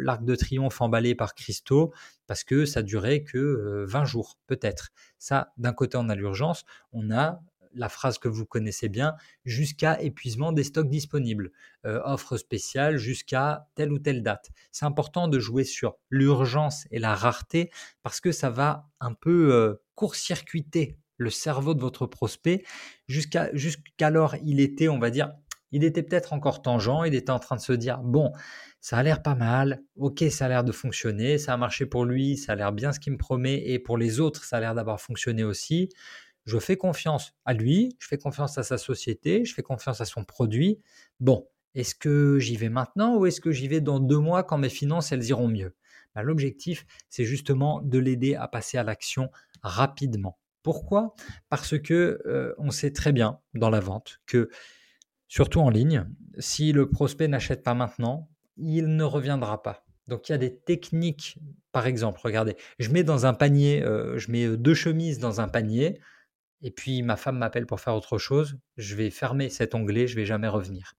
l'Arc de Triomphe emballé par Christo, parce que ça durait que 20 jours, peut-être. Ça, d'un côté, on a l'urgence, on a la phrase que vous connaissez bien, jusqu'à épuisement des stocks disponibles, euh, offre spéciale jusqu'à telle ou telle date. C'est important de jouer sur l'urgence et la rareté parce que ça va un peu euh, court-circuiter le cerveau de votre prospect. Jusqu'à jusqu'alors il était, on va dire, il était peut-être encore tangent, il était en train de se dire bon, ça a l'air pas mal, ok, ça a l'air de fonctionner, ça a marché pour lui, ça a l'air bien ce qu'il me promet et pour les autres, ça a l'air d'avoir fonctionné aussi je fais confiance à lui, je fais confiance à sa société, je fais confiance à son produit. Bon, est-ce que j'y vais maintenant ou est-ce que j'y vais dans deux mois quand mes finances, elles iront mieux? Bah, L'objectif, c'est justement de l'aider à passer à l'action rapidement. Pourquoi? Parce que euh, on sait très bien dans la vente que, surtout en ligne, si le prospect n'achète pas maintenant, il ne reviendra pas. Donc il y a des techniques, par exemple, regardez, je mets dans un panier, euh, je mets deux chemises dans un panier, et puis ma femme m'appelle pour faire autre chose, je vais fermer cet onglet, je vais jamais revenir.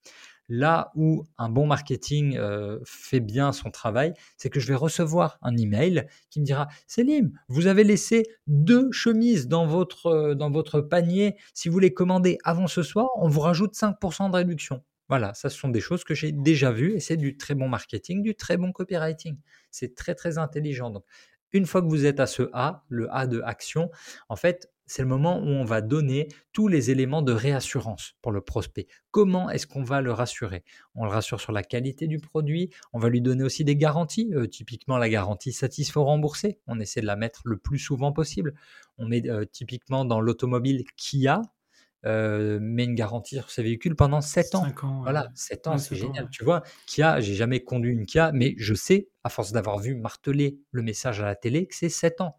Là où un bon marketing euh, fait bien son travail, c'est que je vais recevoir un email qui me dira Célim, vous avez laissé deux chemises dans votre, euh, dans votre panier. Si vous les commandez avant ce soir, on vous rajoute 5% de réduction. Voilà, ça ce sont des choses que j'ai déjà vues et c'est du très bon marketing, du très bon copywriting. C'est très très intelligent. Donc, une fois que vous êtes à ce A, le A de action, en fait, c'est le moment où on va donner tous les éléments de réassurance pour le prospect. Comment est-ce qu'on va le rassurer? On le rassure sur la qualité du produit, on va lui donner aussi des garanties, euh, typiquement la garantie satisfait remboursé, on essaie de la mettre le plus souvent possible. On met euh, typiquement dans l'automobile Kia, euh, met une garantie sur ses véhicules pendant 7 ans. voilà, 7 ans, c'est génial. Tu vois, Kia, j'ai jamais conduit une Kia, mais je sais, à force d'avoir vu marteler le message à la télé, que c'est 7 ans.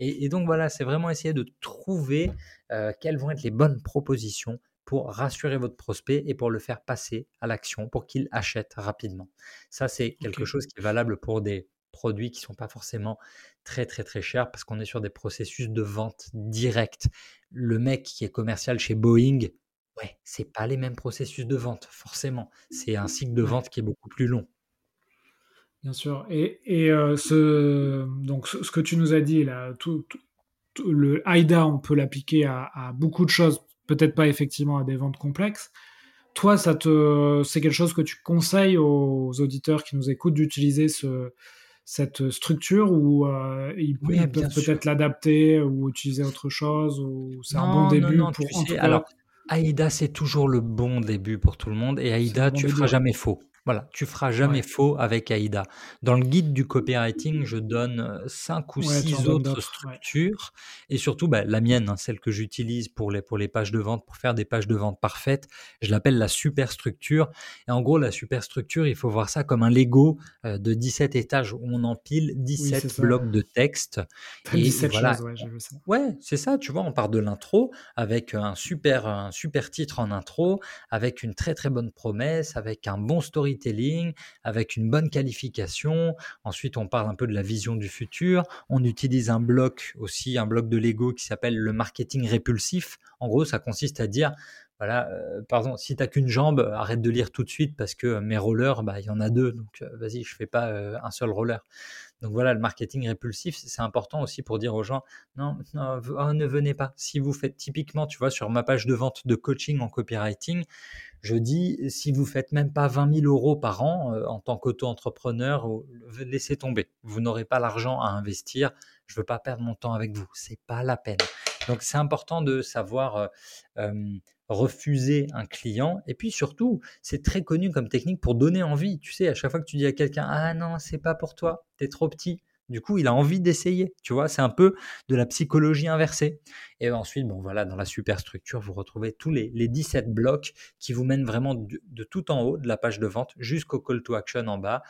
Et, donc voilà, c'est vraiment essayer de trouver euh, quelles vont être les bonnes propositions pour rassurer votre prospect et pour le faire passer à l'action, pour qu'il achète rapidement. Ça, c'est quelque chose qui est valable pour des produits qui ne sont pas forcément très très très chers parce qu'on est sur des processus de vente directe. Le mec qui est commercial chez Boeing, ouais, c'est pas les mêmes processus de vente forcément. C'est un cycle de vente qui est beaucoup plus long. Bien sûr. Et, euh, ce, donc, ce, que tu nous as dit, là, tout, le AIDA, on peut l'appliquer à, beaucoup de choses, peut-être pas effectivement à des ventes complexes. Toi, ça te, c'est quelque chose que tu conseilles aux auditeurs qui nous écoutent d'utiliser ce, cette structure ou euh, ils, peuvent peut-être l'adapter ou utiliser autre chose ou c'est un bon début pour alors AIDA c'est toujours le bon début pour tout le monde et AIDA tu feras jamais faux Voilà, tu feras jamais faux avec AIDA. Dans le guide du copywriting, je donne cinq ou six autres structures et surtout bah, la mienne, hein, celle que j'utilise pour les, pour les pages de vente, pour faire des pages de vente parfaites. Je l'appelle la superstructure. Et en gros, la superstructure, il faut voir ça comme un Lego de 17 étages où on empile 17 blocs de texte. Et, 17 voilà. choses, ouais, j'ai vu ça. Ouais, c'est ça, tu vois, on part de l'intro avec un super, un super titre en intro, avec une très très bonne promesse, avec un bon story avec une bonne qualification. Ensuite, on parle un peu de la vision du futur. On utilise un bloc aussi, un bloc de Lego qui s'appelle le marketing répulsif. En gros, ça consiste à dire voilà, euh, pardon, si t'as qu'une jambe, arrête de lire tout de suite parce que mes rollers, bah, il y en a deux, donc euh, vas-y, je fais pas euh, un seul roller. Donc voilà, le marketing répulsif, c'est important aussi pour dire aux gens, non, oh, ne venez pas. Si vous faites typiquement, tu vois, sur ma page de vente de coaching en copywriting, je dis, si vous faites même pas 20 000 euros par an euh, en tant qu'auto-entrepreneur, laissez tomber. Vous n'aurez pas l'argent à investir. Je veux pas perdre mon temps avec vous. C'est pas la peine. Donc c'est important de savoir refuser un client. Et puis surtout, c'est très connu comme technique pour donner envie. Tu sais, à chaque fois que tu dis à quelqu'un, ah non, c'est pas pour toi, t'es trop petit. Du coup, il a envie d'essayer. Tu vois, c'est un peu de la psychologie inversée. Et ensuite, bon, voilà, dans la superstructure, vous retrouvez tous les, 17 blocs qui vous mènent vraiment de, tout en haut de la page de vente jusqu'au call to action en bas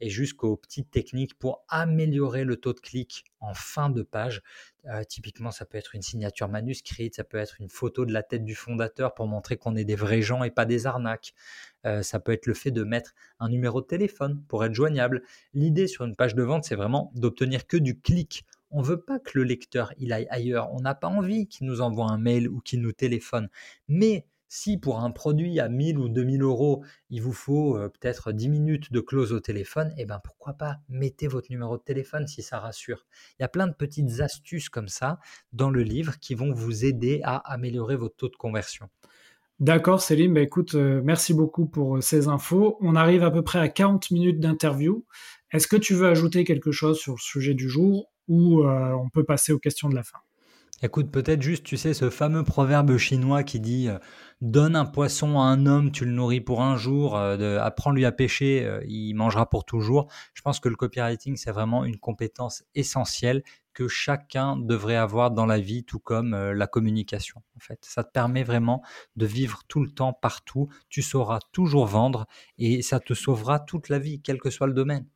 et jusqu'aux petites techniques pour améliorer le taux de clic en fin de page. Euh, typiquement, ça peut être une signature manuscrite, ça peut être une photo de la tête du fondateur pour montrer qu'on est des vrais gens et pas des arnaques. Euh, ça peut être le fait de mettre un numéro de téléphone pour être joignable. L'idée sur une page de vente, c'est vraiment d'obtenir que du clic. On ne veut pas que le lecteur il aille ailleurs. On n'a pas envie qu'il nous envoie un mail ou qu'il nous téléphone. Mais si pour un produit à 1000 ou 2000 euros, il vous faut euh, peut-être 10 minutes de close au téléphone, eh ben pourquoi pas mettez votre numéro de téléphone si ça rassure. Il y a plein de petites astuces comme ça dans le livre qui vont vous aider à améliorer votre taux de conversion. D'accord, Céline. Bah, écoute, euh, merci beaucoup pour euh, ces infos. On arrive à peu près à 40 minutes d'interview. Est-ce que tu veux ajouter quelque chose sur le sujet du jour ou on peut passer aux questions de la fin? Écoute, peut-être juste, tu sais, ce fameux proverbe chinois qui dit euh, Donne un poisson à un homme, tu le nourris pour un jour, euh, apprends-lui à pêcher, euh, il mangera pour toujours. Je pense que le copywriting, c'est vraiment une compétence essentielle que chacun devrait avoir dans la vie, tout comme la communication. En fait, ça te permet vraiment de vivre tout le temps, partout. Tu sauras toujours vendre et ça te sauvera toute la vie, quel que soit le domaine.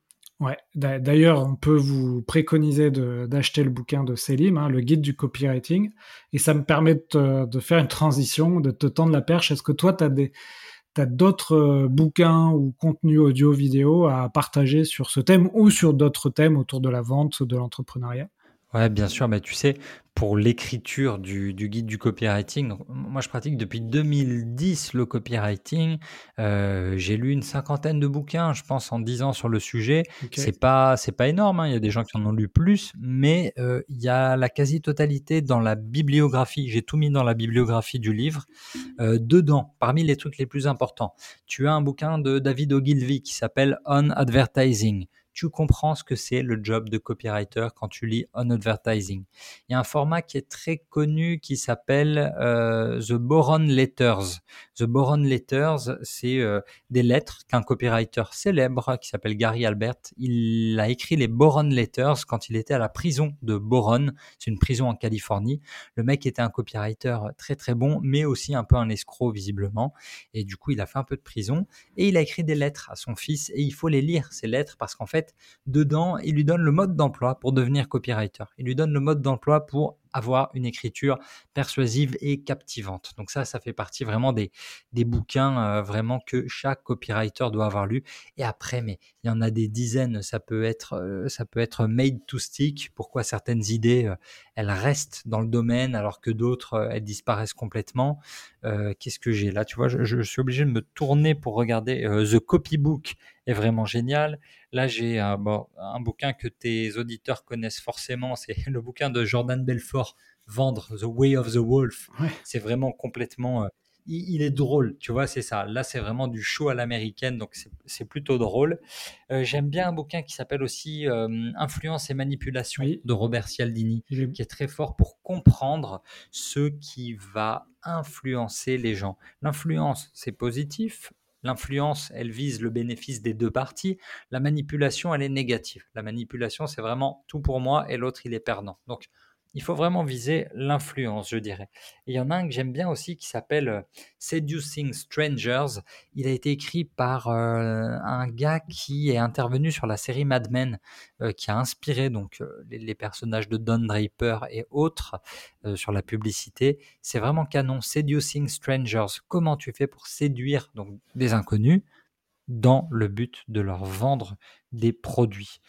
Ouais, d'ailleurs, on peut vous préconiser d'acheter le bouquin de Selim, hein, le guide du copywriting, et ça me permet de, faire une transition, de te tendre la perche. Est-ce que toi, tu as d'autres euh, bouquins ou contenus audio-vidéo à partager sur ce thème ou sur d'autres thèmes autour de la vente, de l'entrepreneuriat? Ouais, bien sûr, mais tu sais, pour l'écriture du, guide du copywriting, moi je pratique depuis 2010 le copywriting. Euh, j'ai lu une cinquantaine de bouquins, je pense, en 10 ans sur le sujet. C'est pas, c'est pas énorme, hein, il y a des gens qui en ont lu plus, mais euh, il y a la quasi-totalité dans la bibliographie. J'ai tout mis dans la bibliographie du livre. Euh, dedans, parmi les trucs les plus importants, tu as un bouquin de David Ogilvy qui s'appelle On Advertising tu comprends ce que c'est le job de copywriter quand tu lis On Advertising. Il y a un format qui est très connu qui s'appelle euh, The Boron Letters. The Boron Letters, c'est euh, des lettres qu'un copywriter célèbre qui s'appelle Gary Albert, il a écrit les Boron Letters quand il était à la prison de Boron. C'est une prison en Californie. Le mec était un copywriter très très bon, mais aussi un peu un escroc visiblement. Et du coup, il a fait un peu de prison et il a écrit des lettres à son fils et il faut les lire ces lettres parce qu'en fait dedans, il lui donne le mode d'emploi pour devenir copywriter. Il lui donne le mode d'emploi pour avoir une écriture persuasive et captivante. Donc ça, ça fait partie vraiment des, des bouquins euh, vraiment que chaque copywriter doit avoir lu. Et après, mais il y en a des dizaines. Ça peut être, euh, ça peut être made to stick. Pourquoi certaines idées, euh, elles restent dans le domaine alors que d'autres, elles disparaissent complètement? Qu'est-ce que j'ai là? Tu vois, je, suis obligé de me tourner pour regarder. The Copybook est vraiment génial. Là, j'ai un bouquin que tes auditeurs connaissent forcément. C'est le bouquin de Jordan Belfort vendre The Way of the Wolf. C'est vraiment complètement. Euh, il, est drôle, tu vois, c'est ça. Là, c'est vraiment du show à l'américaine, donc c'est plutôt drôle. Euh, j'aime bien un bouquin qui s'appelle aussi euh, Influence et manipulation de Robert Cialdini, qui est très fort pour comprendre ce qui va influencer les gens. L'influence, c'est positif. L'influence, elle vise le bénéfice des deux parties. La manipulation, elle est négative. La manipulation, c'est vraiment tout pour moi et l'autre, il est perdant. Donc, il faut vraiment viser l'influence, je dirais. il y en a un que j'aime bien aussi qui s'appelle euh, Seducing Strangers. Il a été écrit par euh, un gars qui est intervenu sur la série Mad Men, euh, qui a inspiré donc les, personnages de Don Draper et autres sur la publicité. C'est vraiment canon. Seducing Strangers. Comment tu fais pour séduire donc des inconnus dans le but de leur vendre des produits?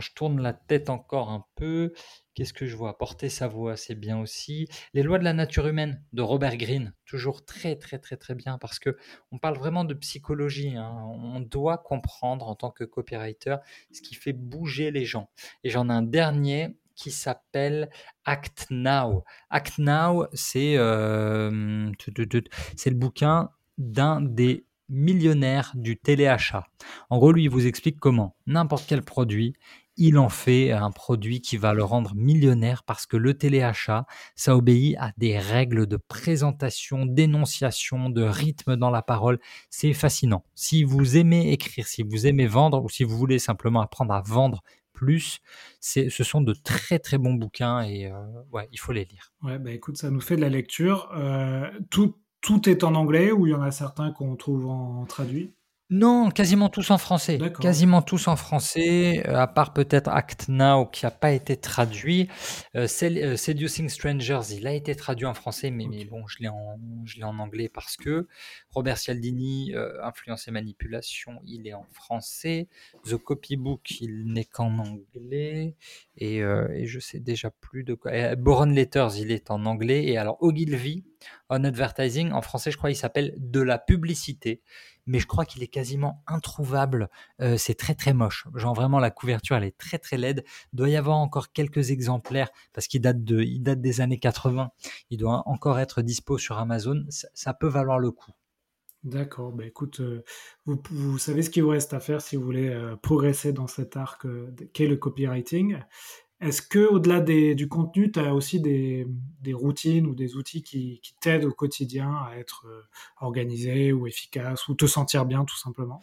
Je tourne la tête encore un peu. Qu'est-ce que je vois? Porter sa voix, c'est bien aussi. Les lois de la nature humaine de Robert Greene, toujours très très très très bien parce que on parle vraiment de psychologie. Hein. On doit comprendre en tant que copywriter ce qui fait bouger les gens. Et j'en ai un dernier qui s'appelle Act Now. Act Now, c'est euh, c'est le bouquin d'un des millionnaire du téléachat. En gros, lui, il vous explique comment n'importe quel produit, il en fait un produit qui va le rendre millionnaire parce que le téléachat, ça obéit à des règles de présentation, d'énonciation, de rythme dans la parole. C'est fascinant. Si vous aimez écrire, si vous aimez vendre ou si vous voulez simplement apprendre à vendre plus, ce sont de très très bons bouquins et euh, ouais, il faut les lire. Ouais, bah écoute, ça nous fait de la lecture. Euh, tout, tout est en anglais ou il y en a certains qu'on trouve en traduit non, quasiment tous en français. Quasiment tous en français, euh, à part peut-être Act Now qui n'a pas été traduit. Euh, euh, Seducing Strangers, il a été traduit en français, mais, mais bon, je l'ai en, en anglais parce que Robert Cialdini, Influence et Manipulation, il est en français. The Copybook, il n'est qu'en anglais. Et, et, je sais déjà plus de quoi. Boron Letters, il est en anglais. Et alors Ogilvy, On Advertising, en français, je crois, il s'appelle De la publicité mais je crois qu'il est quasiment introuvable. Euh, c'est très très moche. Genre vraiment la couverture, elle est très très laide. Il doit y avoir encore quelques exemplaires parce qu'il date des années 80. Il doit encore être dispo sur Amazon. Ça, peut valoir le coup. D'accord, bah écoute, euh, vous, savez ce qu'il vous reste à faire si vous voulez euh, progresser dans cet arc qu'est le copywriting. Est-ce que au-delà du contenu, tu as aussi des, routines ou des outils qui, t'aident au quotidien à être euh, organisé ou efficace ou te sentir bien tout simplement?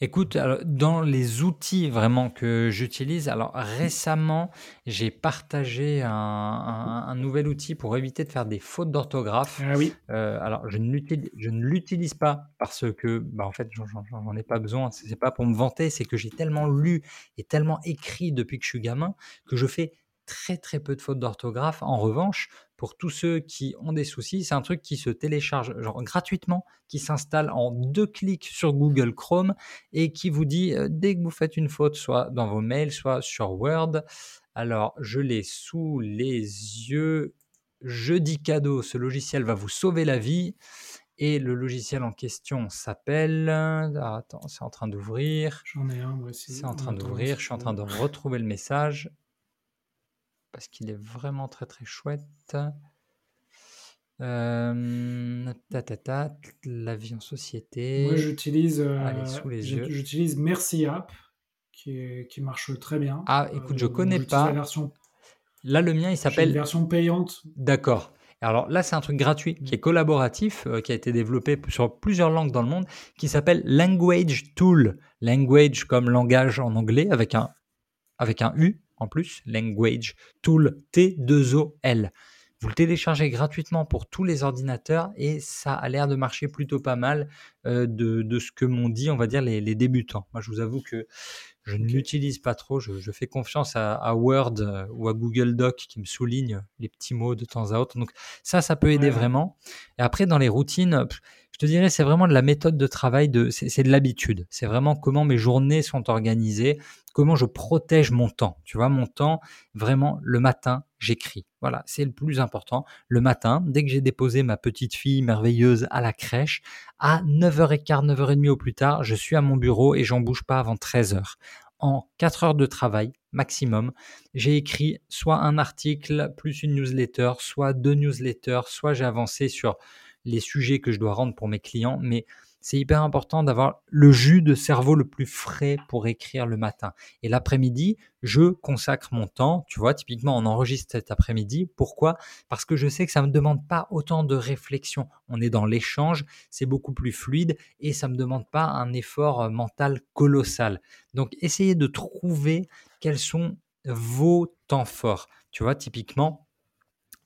Écoute, dans les outils vraiment que j'utilise, alors récemment, j'ai partagé un, nouvel outil pour éviter de faire des fautes d'orthographe. Ah oui. Euh, alors, je ne l'utilise pas parce que, bah, en fait, j'en ai pas besoin. C'est pas pour me vanter, c'est que j'ai tellement lu et tellement écrit depuis que je suis gamin que je fais très très peu de fautes d'orthographe. En revanche, pour tous ceux qui ont des soucis, c'est un truc qui se télécharge genre, gratuitement, qui s'installe en deux clics sur Google Chrome et qui vous dit euh, dès que vous faites une faute, soit dans vos mails, soit sur Word. Alors, je l'ai sous les yeux. Jeudi cadeau, ce logiciel va vous sauver la vie. Et le logiciel en question s'appelle. Ah, attends, c'est en train d'ouvrir. J'en ai un, moi aussi. C'est en train d'ouvrir. Je suis en train de retrouver le message parce qu'il est vraiment très très chouette. Euh, ta, la vie en société. Moi, j'utilise. Euh, j'utilise Merci App, qui, qui, marche très bien. Ah, écoute, je je connais pas. La version. Là, le mien, il s'appelle. version payante. D'accord. Alors là, c'est un truc gratuit qui est collaboratif, euh, qui a été développé sur plusieurs langues dans le monde, qui s'appelle Language Tool. Language comme langage en anglais avec un, avec un U en plus, Language Tool T2OL. Vous le téléchargez gratuitement pour tous les ordinateurs et ça a l'air de marcher plutôt pas mal euh, de, ce que m'ont dit, on va dire, les, débutants. Moi, je vous avoue que je ne l'utilise pas trop. Je, fais confiance à, Word euh, ou à Google Doc qui me souligne les petits mots de temps à autre. Donc ça, ça peut aider vraiment. Et après, dans les routines, je te dirais, c'est vraiment de la méthode de travail, de, c'est de l'habitude. C'est vraiment comment mes journées sont organisées, comment je protège mon temps. Tu vois, mon temps, vraiment, le matin, j'écris. Voilà, c'est le plus important. Le matin, dès que j'ai déposé ma petite fille merveilleuse à la crèche, à 9h15, 9h30 au plus tard, je suis à mon bureau et j'en bouge pas avant 13h. En 4 heures de travail maximum, j'ai écrit soit un article plus une newsletter, soit deux newsletters, soit j'ai avancé sur les sujets que je dois rendre pour mes clients, mais c'est hyper important d'avoir le jus de cerveau le plus frais pour écrire le matin. Et l'après-midi, je consacre mon temps. Tu vois, typiquement, on enregistre cet après-midi. Pourquoi? Parce que je sais que ça ne me demande pas autant de réflexion. On est dans l'échange, c'est beaucoup plus fluide et ça ne me demande pas un effort euh, mental colossal. Donc, essayez de trouver quels sont vos temps forts. Tu vois, typiquement,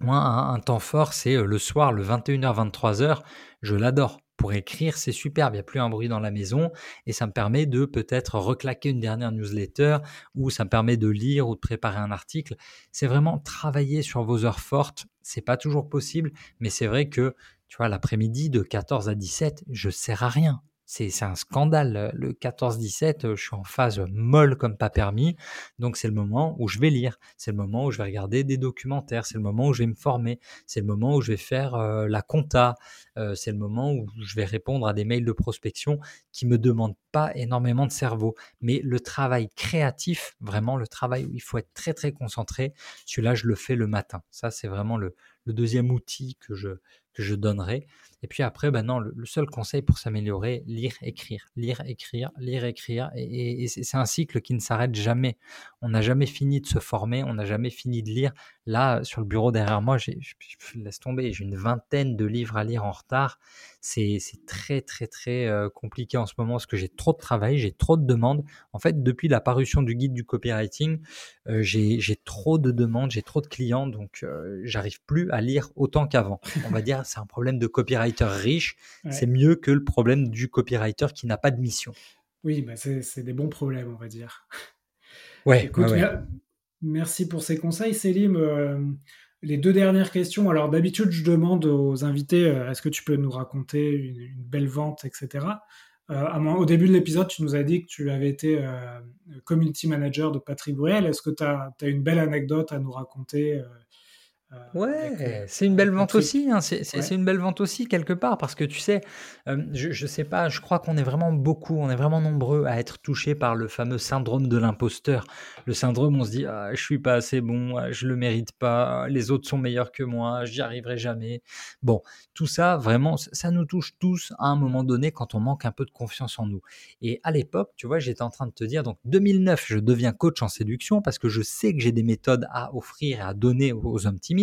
moi, un, temps fort, c'est euh, le soir, le 21h, 23h. Je l'adore. Pour écrire, c'est superbe. Il n'y a plus un bruit dans la maison et ça me permet de peut-être reclaquer une dernière newsletter ou ça me permet de lire ou de préparer un article. C'est vraiment travailler sur vos heures fortes. C'est pas toujours possible, mais c'est vrai que, tu vois, l'après-midi de 14 à 17, je sers à rien. C'est un scandale. Le 14-17, euh, je suis en phase molle comme pas permis. Donc c'est le moment où je vais lire. C'est le moment où je vais regarder des documentaires. C'est le moment où je vais me former. C'est le moment où je vais faire euh, la compta. Euh, c'est le moment où je vais répondre à des mails de prospection qui me demandent pas énormément de cerveau. Mais le travail créatif, vraiment le travail où il faut être très très concentré, celui-là je le fais le matin. Ça c'est vraiment le, le deuxième outil que je, que je donnerai. Et puis après, ben non, le, seul conseil pour s'améliorer, lire, écrire, lire, écrire, lire, écrire. Et, c'est un cycle qui ne s'arrête jamais. On n'a jamais fini de se former, on n'a jamais fini de lire. Là, sur le bureau derrière moi, je, laisse tomber, j'ai une vingtaine de livres à lire en retard. C'est, très, très, très euh, compliqué en ce moment parce que j'ai trop de travail, j'ai trop de demandes. En fait, depuis la parution du guide du copywriting, euh, j'ai, trop de demandes, j'ai trop de clients, donc euh, j'arrive plus à lire autant qu'avant. On va dire, c'est un problème de copywriter riche. C'est mieux que le problème du copywriter qui n'a pas de mission. Oui, bah c'est, des bons problèmes, on va dire. Ouais, Écoute, Merci pour ces conseils, Célim. Euh, les deux dernières questions. Alors d'habitude, je demande aux invités, euh, est-ce que tu peux nous raconter une, belle vente, etc. Euh, au début de l'épisode, tu nous as dit que tu avais été community manager de Patrick Bruel. Est-ce que tu as, une belle anecdote à nous raconter euh, ouais, euh, c'est une belle vente aussi. Hein, c'est une belle vente aussi quelque part parce que tu sais, euh, je, je sais pas, je crois qu'on est vraiment beaucoup, on est vraiment nombreux à être touchés par le fameux syndrome de l'imposteur. Le syndrome, on se dit, ah, je suis pas assez bon, ah, je le mérite pas, les autres sont meilleurs que moi, j'y arriverai jamais. Bon, tout ça, vraiment, ça nous touche tous à un moment donné quand on manque un peu de confiance en nous. Et à l'époque, tu vois, j'étais en train de te dire, donc 2009, je deviens coach en séduction parce que je sais que j'ai des méthodes à offrir et à donner aux hommes timides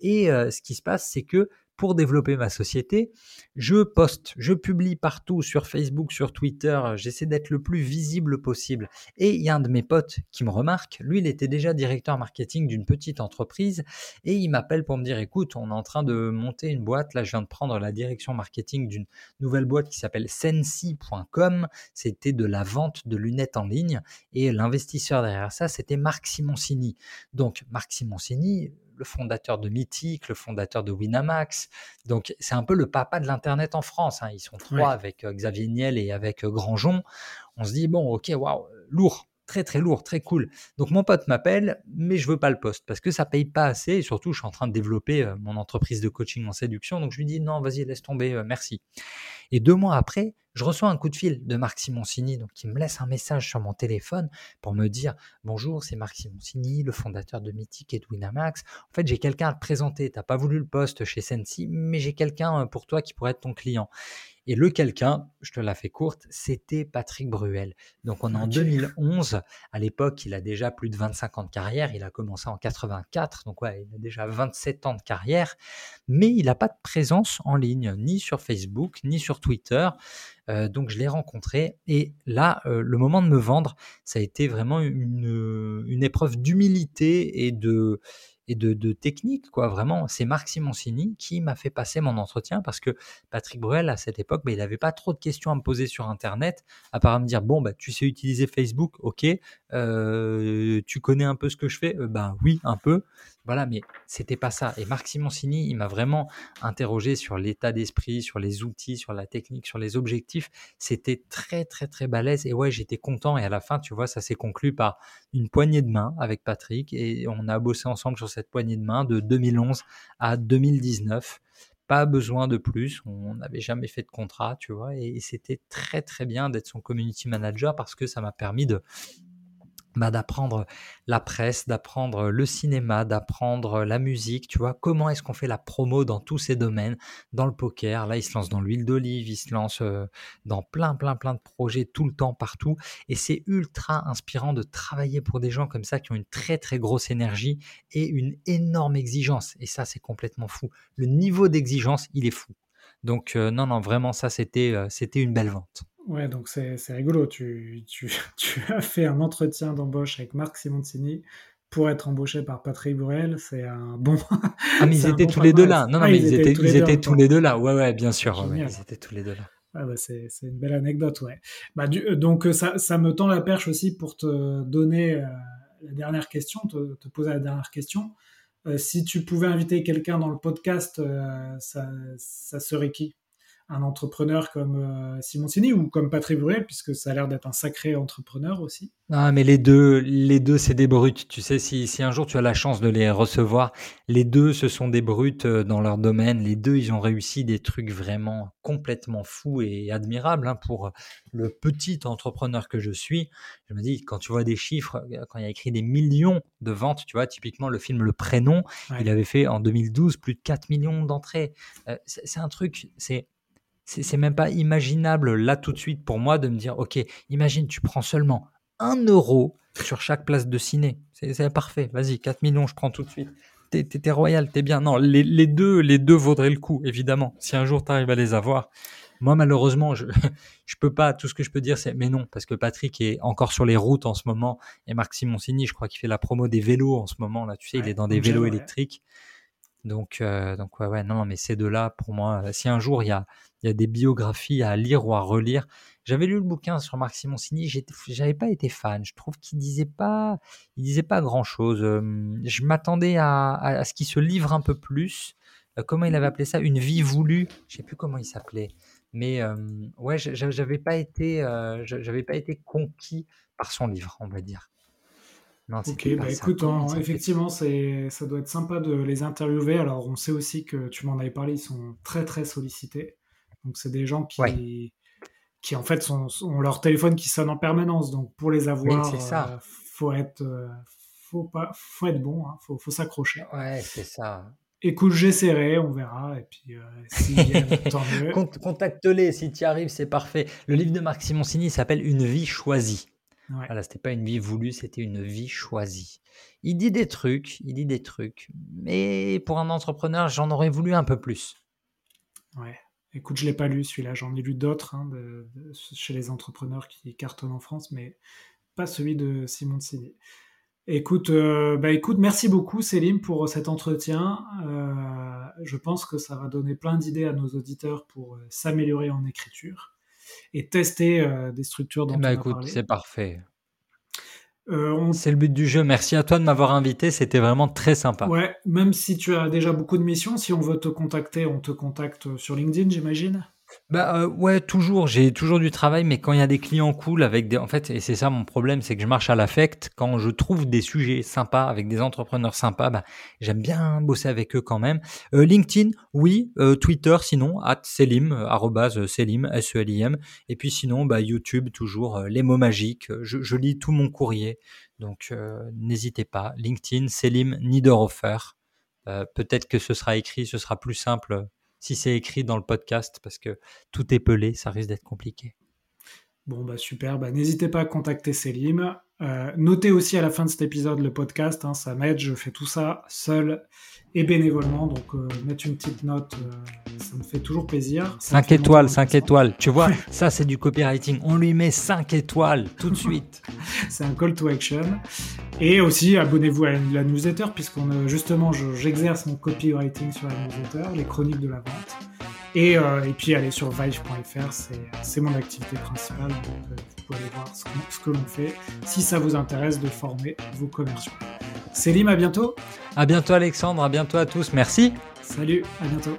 et ce qui se passe, c'est que pour développer ma société, je poste, je publie partout sur Facebook, sur Twitter, j'essaie d'être le plus visible possible. Et il y a un de mes potes qui me remarque, lui il était déjà directeur marketing d'une petite entreprise et il m'appelle pour me dire écoute, on est en train de monter une boîte, là je viens de prendre la direction marketing d'une nouvelle boîte qui s'appelle sensi.com, c'était de la vente de lunettes en ligne et l'investisseur derrière ça c'était Marc Simoncini. Donc Marc Simoncini, le fondateur de Mythic, le fondateur de Winamax. Donc, c'est un peu le papa de l'Internet en France. Hein. Ils sont trois avec euh, Xavier Niel et avec euh, Grandjean. On se dit, bon, ok, waouh, lourd très très lourd, très cool. Donc mon pote m'appelle, mais je veux pas le poste parce que ça paye pas assez et surtout je suis en train de développer euh, mon entreprise de coaching en séduction. Donc je lui dis non, vas-y, laisse tomber, merci. Et deux mois après, je reçois un coup de fil de Marc Simoncini, donc qui me laisse un message sur mon téléphone pour me dire Bonjour, c'est Marc Simoncini, le fondateur de Mythic et de Winamax. En fait, j'ai quelqu'un à te présenter. Tu n'as pas voulu le poste chez Sensi, mais j'ai quelqu'un euh, pour toi qui pourrait être ton client. Et le quelqu'un, je te la fais courte, c'était Patrick Bruel. Donc on est en 2011. À l'époque, il a déjà plus de 25 ans de carrière. Il a commencé en 84, donc ouais, il a déjà 27 ans de carrière. Mais il n'a pas de présence en ligne, ni sur Facebook, ni sur Twitter. Euh, donc je l'ai rencontré et là, euh, le moment de me vendre, ça a été vraiment une, une épreuve d'humilité et de, et de, technique, quoi. Vraiment, c'est Marc Simoncini qui m'a fait passer mon entretien parce que Patrick Bruel, à cette époque, bah, il n'avait pas trop de questions à me poser sur Internet, à part me dire bon, bah, tu sais utiliser Facebook, ok, euh, tu connais un peu ce que je fais, ben oui, un peu. Voilà, mais c'était pas ça. Et Marc Simoncini, il m'a vraiment interrogé sur l'état d'esprit, sur les outils, sur la technique, sur les objectifs. C'était très, très, très balèze. Et ouais, j'étais content. Et à la fin, tu vois, ça s'est conclu par une poignée de main avec Patrick. Et on a bossé ensemble sur cette poignée de main de 2011 à 2019 pas besoin de plus. On n'avait jamais fait de contrat, tu vois, et c'était très très bien d'être son community manager parce que ça m'a permis de bah, d'apprendre la presse, d'apprendre le cinéma, d'apprendre la musique, tu vois, comment est-ce qu'on fait la promo dans tous ces domaines, dans le poker, là il se lance dans l'huile d'olive, il se lance euh, dans plein plein plein de projets tout le temps partout et c'est ultra inspirant de travailler pour des gens comme ça qui ont une très très grosse énergie et une énorme exigence et ça c'est complètement fou. Le niveau d'exigence, il est fou. Donc euh, non non, vraiment ça c'était euh, c'était une belle vente. Ouais, donc c'est rigolo. Tu, tu, tu, as fait un entretien d'embauche avec Marc Simoncini pour être embauché par Patrick Burel. C'est un bon. Ah, mais ils étaient tous les deux là. Non, non, ah, mais ils, étaient, ils étaient tous les deux là. Ouais, ouais, bien sûr. Ouais, ils étaient tous les deux là. Ah bah c'est une belle anecdote, ouais. Bah, du, euh, donc ça, ça, me tend la perche aussi pour te donner euh, la dernière question, te, te, poser la dernière question. Euh, si tu pouvais inviter quelqu'un dans le podcast, ça, ça serait qui? Un entrepreneur comme euh, Simoncini ou comme Patrick Bruel, puisque ça a l'air d'être un sacré entrepreneur aussi. Ah, mais les deux, les deux, c'est des brutes. Tu sais, si, si un jour tu as la chance de les recevoir, les deux, ce sont des brutes euh, dans leur domaine. Les deux, ils ont réussi des trucs vraiment complètement fous et admirables hein, pour le petit entrepreneur que je suis. Je me dis, quand tu vois des chiffres, quand il y a écrit des millions de ventes, tu vois, typiquement le film Le Prénom, il avait fait en 2012 plus de 4 millions d'entrées. Euh, c'est un truc, c'est c'est même pas imaginable là tout de suite pour moi de me dire, ok, imagine, tu prends seulement un euro sur chaque place de ciné. C'est parfait. Vas-y, 4 millions, je prends tout de suite. T'es es, royal, t'es bien. Non, les, les, deux, les deux vaudraient le coup, évidemment. Si un jour tu arrives à les avoir. Moi, malheureusement, je, je peux pas. Tout ce que je peux dire, c'est mais non, parce que Patrick est encore sur les routes en ce moment. Et Marc Simoncini, je crois qu'il fait la promo des vélos en ce moment. Là, tu sais, il est dans des vélos électriques. Donc, euh, donc ouais, non, mais ces deux-là, pour moi, si un jour il y a, des biographies à lire ou à relire. J'avais lu le bouquin sur Marc Simoncini, j'avais pas été fan. Je trouve qu'il disait pas, il disait pas grand chose. Je m'attendais à, ce qu'il se livre un peu plus. Euh, comment il avait appelé ça? Une vie voulue. Je sais plus comment il s'appelait. Mais ouais, j'avais pas été, euh, j'avais pas été conquis par son livre, on va dire. Non, ok, bah écoute, effectivement, c'est, ça doit être sympa de les interviewer. Alors, on sait aussi que tu m'en avais parlé, ils sont très très sollicités. Donc, c'est des gens qui, qui en fait, sont, ont leur téléphone qui sonne en permanence. Donc, pour les avoir, il euh, faut être, euh, faut pas, faut être bon, hein, faut, faut s'accrocher. Ouais, c'est ça. Écoute, j'essaierai, on verra. Et puis, euh, tant mieux. Contacte-les, si tu y arrives, c'est parfait. Le livre de Marc Simoncini s'appelle Une vie choisie. Ouais. Voilà, c'était pas une vie voulue, c'était une vie choisie. Il dit des trucs, il dit des trucs, mais pour un entrepreneur, j'en aurais voulu un peu plus. Ouais. Écoute, je l'ai pas lu celui-là, j'en ai lu d'autres hein, chez les entrepreneurs qui cartonnent en France, mais pas celui de Simon Sini. Écoute, euh, bah écoute, merci beaucoup Céline pour cet entretien. Euh, je pense que ça va donner plein d'idées à nos auditeurs pour euh, s'améliorer en écriture et tester des structures dont bah, écoute, C'est parfait. Euh, c'est le but du jeu. Merci à toi de m'avoir invité. C'était vraiment très sympa. Ouais, même si tu as déjà beaucoup de missions, si on veut te contacter, on te contacte sur LinkedIn, j'imagine bah euh, ouais, toujours. J'ai toujours du travail, mais quand il y a des clients cool avec des, en fait, et c'est ça mon problème, c'est que je marche à l'affect. Quand je trouve des sujets sympas avec des entrepreneurs sympas, bah j'aime bien bosser avec eux quand même. Euh, LinkedIn, oui. Euh, Twitter, sinon at Selim, arrobase Selim, S E L I M. Et puis sinon, bah YouTube, toujours les mots magiques. Je, je lis tout mon courrier, donc n'hésitez pas. LinkedIn, Selim Niederhofer. Peut-être que ce sera écrit, ce sera plus simple si c'est écrit dans le podcast parce que tout est pelé, ça risque d'être compliqué. Bon, bah super. Bah, N'hésitez pas à contacter Selim. Euh, notez aussi à la fin de cet épisode le podcast. Hein, ça m'aide. Je fais tout ça seul et bénévolement. Donc, euh, mettre une petite note, euh, ça me fait toujours plaisir. 5 étoiles, 5 étoiles. Tu vois, ça, c'est du copywriting. On lui met 5 étoiles tout de suite. c'est un call to action. Et aussi, abonnez-vous à la newsletter, puisqu'on justement, j'exerce mon copywriting sur la newsletter, les chroniques de la vente. Et, euh, et puis aller sur vive.fr, c'est mon activité principale, donc euh, vous pouvez aller voir ce, ce que l'on fait si ça vous intéresse de former vos commerciaux. Célim, à bientôt. À bientôt Alexandre, à bientôt à tous, merci. Salut, à bientôt.